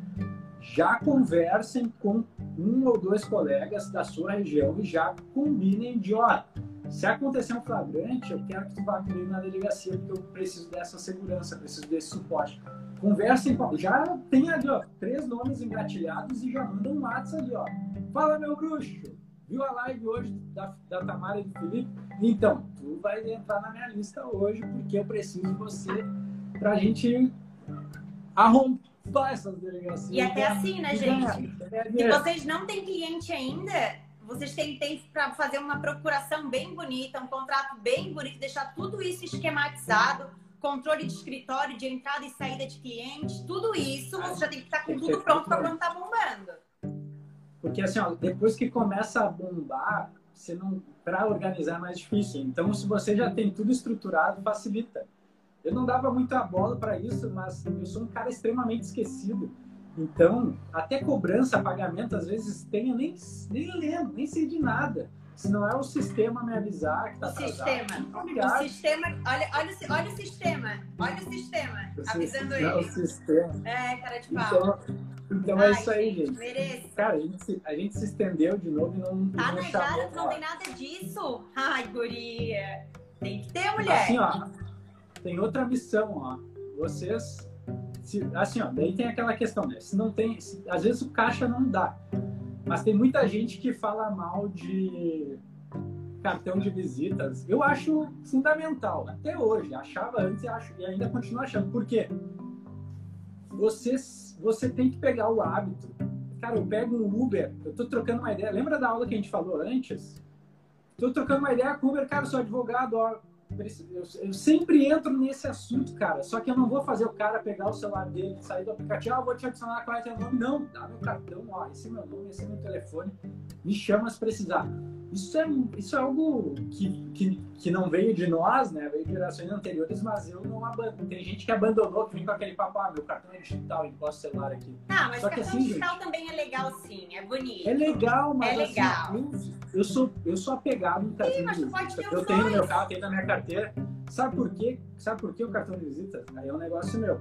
já conversem com um ou dois colegas da sua região e já combinem de, ó, se acontecer um flagrante, eu quero que tu vá comigo na delegacia, porque eu preciso dessa segurança, preciso desse suporte. Conversem com. Já tem ali, ó, três nomes engatilhados e já mandam um WhatsApp ali, ó. Fala, meu bruxo! Viu a live hoje da, da Tamara e do Felipe? Então, tu vai entrar na minha lista hoje, porque eu preciso de você pra gente arrombar essas delegacias. E até assim, né, gente? Se vocês não têm cliente ainda, vocês têm tempo para fazer uma procuração bem bonita, um contrato bem bonito, deixar tudo isso esquematizado, controle de escritório, de entrada e saída de clientes, tudo isso você já tem que estar com tudo pronto para não estar tá bombando. Porque assim, ó, depois que começa a bombar, você não para organizar é mais difícil. Então, se você já tem tudo estruturado, facilita. Eu não dava muita bola para isso, mas eu sou um cara extremamente esquecido. Então, até cobrança, pagamento, às vezes tem, eu nem, nem lembro, nem sei de nada. Se não é o sistema me avisar que tá o atrasado. Sistema. O sistema. Olha, olha, olha o sistema. Olha o sistema. O avisando ele. O sistema. É, cara de pau. Então, então é Ai, é isso aí, gente. Mereço. Cara, a gente, se, a gente se estendeu de novo e não. Tá não negada, não tem nada disso. Ai, guria. Tem que ter, mulher. Assim, ó. Tem outra missão, ó. Vocês se, assim, ó, daí tem aquela questão, né? Se não tem, se, às vezes o caixa não dá, mas tem muita gente que fala mal de cartão de visitas. Eu acho fundamental, até hoje. Achava antes e, acho, e ainda continuo achando. Por quê? Você, você tem que pegar o hábito. Cara, eu pego um Uber, eu tô trocando uma ideia. Lembra da aula que a gente falou antes? Tô trocando uma ideia com o Uber, cara, sou advogado, ó, eu, sempre entro nesse assunto, cara. Só que eu não vou fazer o cara pegar o celular dele, sair do aplicativo, ah, vou te adicionar qual é teu nome. Não, dá meu cartão, ó, esse é meu nome, esse é meu telefone. Me chama se precisar. Isso é, isso é algo que, que, que não veio de nós, né? Veio de gerações anteriores, mas eu não abandono. Tem gente que abandonou, que vem com aquele papo, ah, meu cartão é digital, encosta o celular aqui. Ah, mas Só cartão assim, digital gente, também é legal sim, é bonito. É legal, mas é assim, legal. eu, eu, sou, eu sou apegado no cartão sim, mas tu pode ter Eu tenho no meu carro, tenho na minha carteira. Sabe por quê? Sabe por que o cartão de visita? Aí é um negócio meu.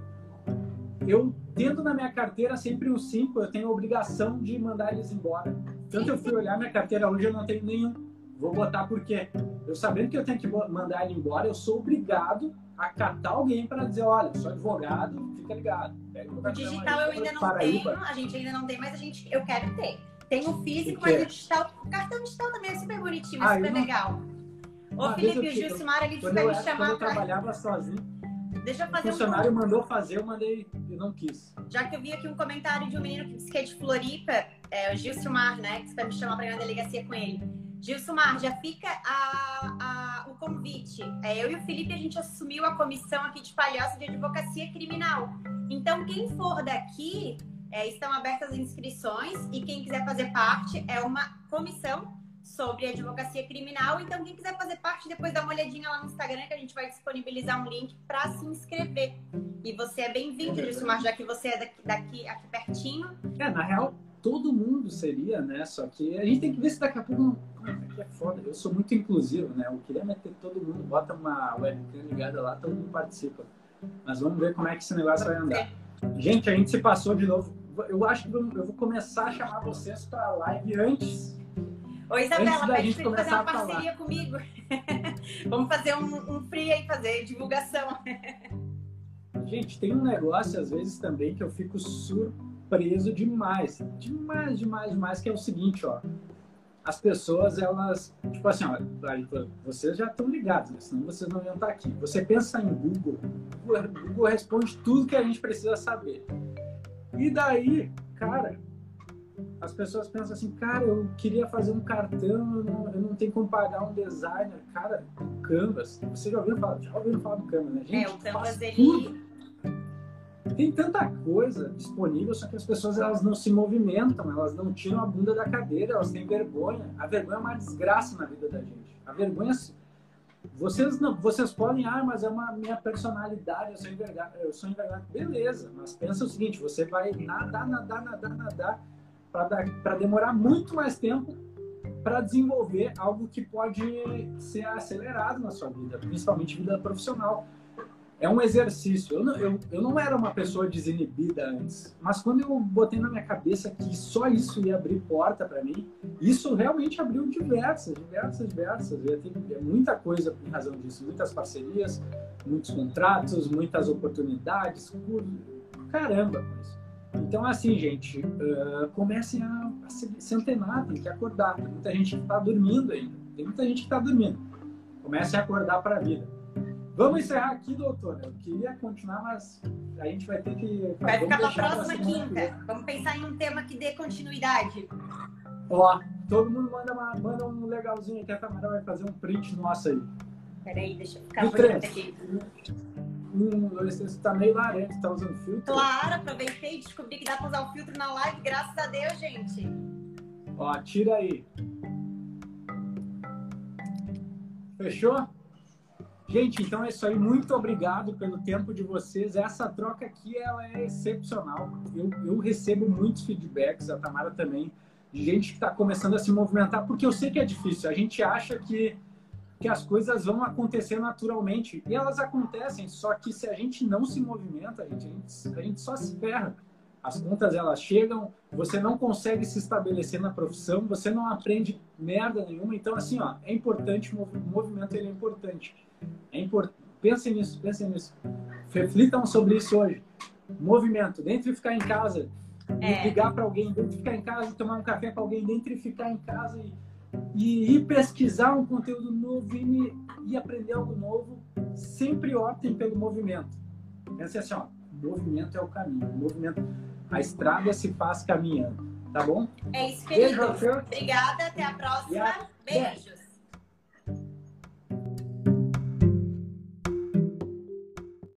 Eu tendo na minha carteira sempre os cinco, eu tenho a obrigação de mandar eles embora. Tanto eu fui olhar minha carteira hoje, eu não tenho nenhum. Vou botar porque eu sabendo que eu tenho que mandar ele embora, eu sou obrigado a catar alguém para dizer, olha, sou advogado, fica ligado. o digital eu ainda não Paraíba. tenho, a gente ainda não tem, mas a gente, eu quero ter. Tem o físico, mas o digital, o cartão digital também é super bonitinho, é ah, super não... Ô, Felipe, o Gilcimar, ele vai me chamar eu trabalhava sozinho. Deixa eu fazer o funcionário um... mandou fazer, eu mandei, eu não quis. Já que eu vi aqui um comentário de um menino que disse que é de Floripa, é o Gilcimar, né? Que você vai me chamar para ir na delegacia com ele. Gilsumar, já fica a, a, o convite. É, eu e o Felipe, a gente assumiu a comissão aqui de palhaço de advocacia criminal. Então, quem for daqui, É, estão abertas as inscrições e quem quiser fazer parte é uma comissão sobre advocacia criminal. Então, quem quiser fazer parte, depois dá uma olhadinha lá no Instagram que a gente vai disponibilizar um link para se inscrever. E você é bem-vindo, Gilsomar, já que você é daqui, daqui aqui pertinho. É, na real, todo mundo seria, né? Só que a gente tem que ver se daqui a pouco é é foda. Eu sou muito inclusivo, né? Eu queria meter todo mundo, bota uma webcam ligada lá, todo mundo participa. Mas vamos ver como é que esse negócio vai andar. Gente, a gente se passou de novo. Eu acho que eu vou começar a chamar vocês para a live antes. Oi, Isabela, pede para fazer uma parceria comigo. vamos fazer um, um free aí, fazer divulgação. gente, tem um negócio às vezes também que eu fico surpreso demais. Demais, demais, demais, que é o seguinte, ó as pessoas, elas, tipo assim, ó, vocês já estão ligados, né? senão vocês não iam estar aqui. Você pensa em Google, Google responde tudo que a gente precisa saber. E daí, cara, as pessoas pensam assim, cara, eu queria fazer um cartão, eu não, eu não tenho como pagar um designer. Cara, o Canvas, você já ouviu falar, já ouviu falar do Canvas, né? Gente, é, o Canvas, ele... Tem tanta coisa disponível, só que as pessoas elas não se movimentam, elas não tiram a bunda da cadeira, elas têm vergonha. A vergonha é uma desgraça na vida da gente. A vergonha vocês não, vocês podem, ah, mas é uma minha personalidade, eu sou envergado, eu sou envergado. Beleza, mas pensa o seguinte, você vai nadar, nadar, nadar, nadar para demorar muito mais tempo para desenvolver algo que pode ser acelerado na sua vida, principalmente vida profissional é um exercício. Eu não, eu, eu não era uma pessoa desinibida antes, mas quando eu botei na minha cabeça que só isso ia abrir porta para mim, isso realmente abriu diversas, diversas, diversas. Eu ter muita coisa em razão disso, muitas parcerias, muitos contratos, muitas oportunidades, caramba isso. Então, assim, gente, uh, comecem a, a se, se antenar, tem que acordar. Tem muita gente que está dormindo ainda, tem muita gente que está dormindo. Comecem a acordar para a vida. Vamos encerrar aqui, doutora. Eu queria continuar, mas a gente vai ter que. Vai ficar para a próxima quinta. Vamos pensar em um tema que dê continuidade. Ó, todo mundo manda, uma, manda um legalzinho que a Tamara vai fazer um print nosso aí. Peraí, deixa eu ficar bonita aqui. Um, três, tá meio laranja, tá usando filtro? Claro, aproveitei e descobri que dá para usar o filtro na live, graças a Deus, gente. Ó, tira aí. Fechou? Gente, então é isso aí. Muito obrigado pelo tempo de vocês. Essa troca aqui ela é excepcional. Eu, eu recebo muitos feedbacks, a Tamara também, de gente que está começando a se movimentar, porque eu sei que é difícil. A gente acha que, que as coisas vão acontecer naturalmente. E elas acontecem, só que se a gente não se movimenta, a gente, a gente, só se ferra. As contas elas chegam, você não consegue se estabelecer na profissão, você não aprende merda nenhuma. Então, assim, ó, é importante, o movimento ele é importante. É importante. Pensem nisso, pensem nisso. Reflitam sobre isso hoje. Movimento. Dentro de ficar em casa, é. ligar para alguém, dentro de ficar em casa, tomar um café com alguém, dentro de ficar em casa e, e ir pesquisar um conteúdo novo e, e aprender algo novo, sempre optem pelo movimento. Pense assim, ó, movimento é o caminho. movimento, a estrada se faz caminhando. Tá bom? É isso, querido. Beijo, Obrigada, até a próxima. Beijo.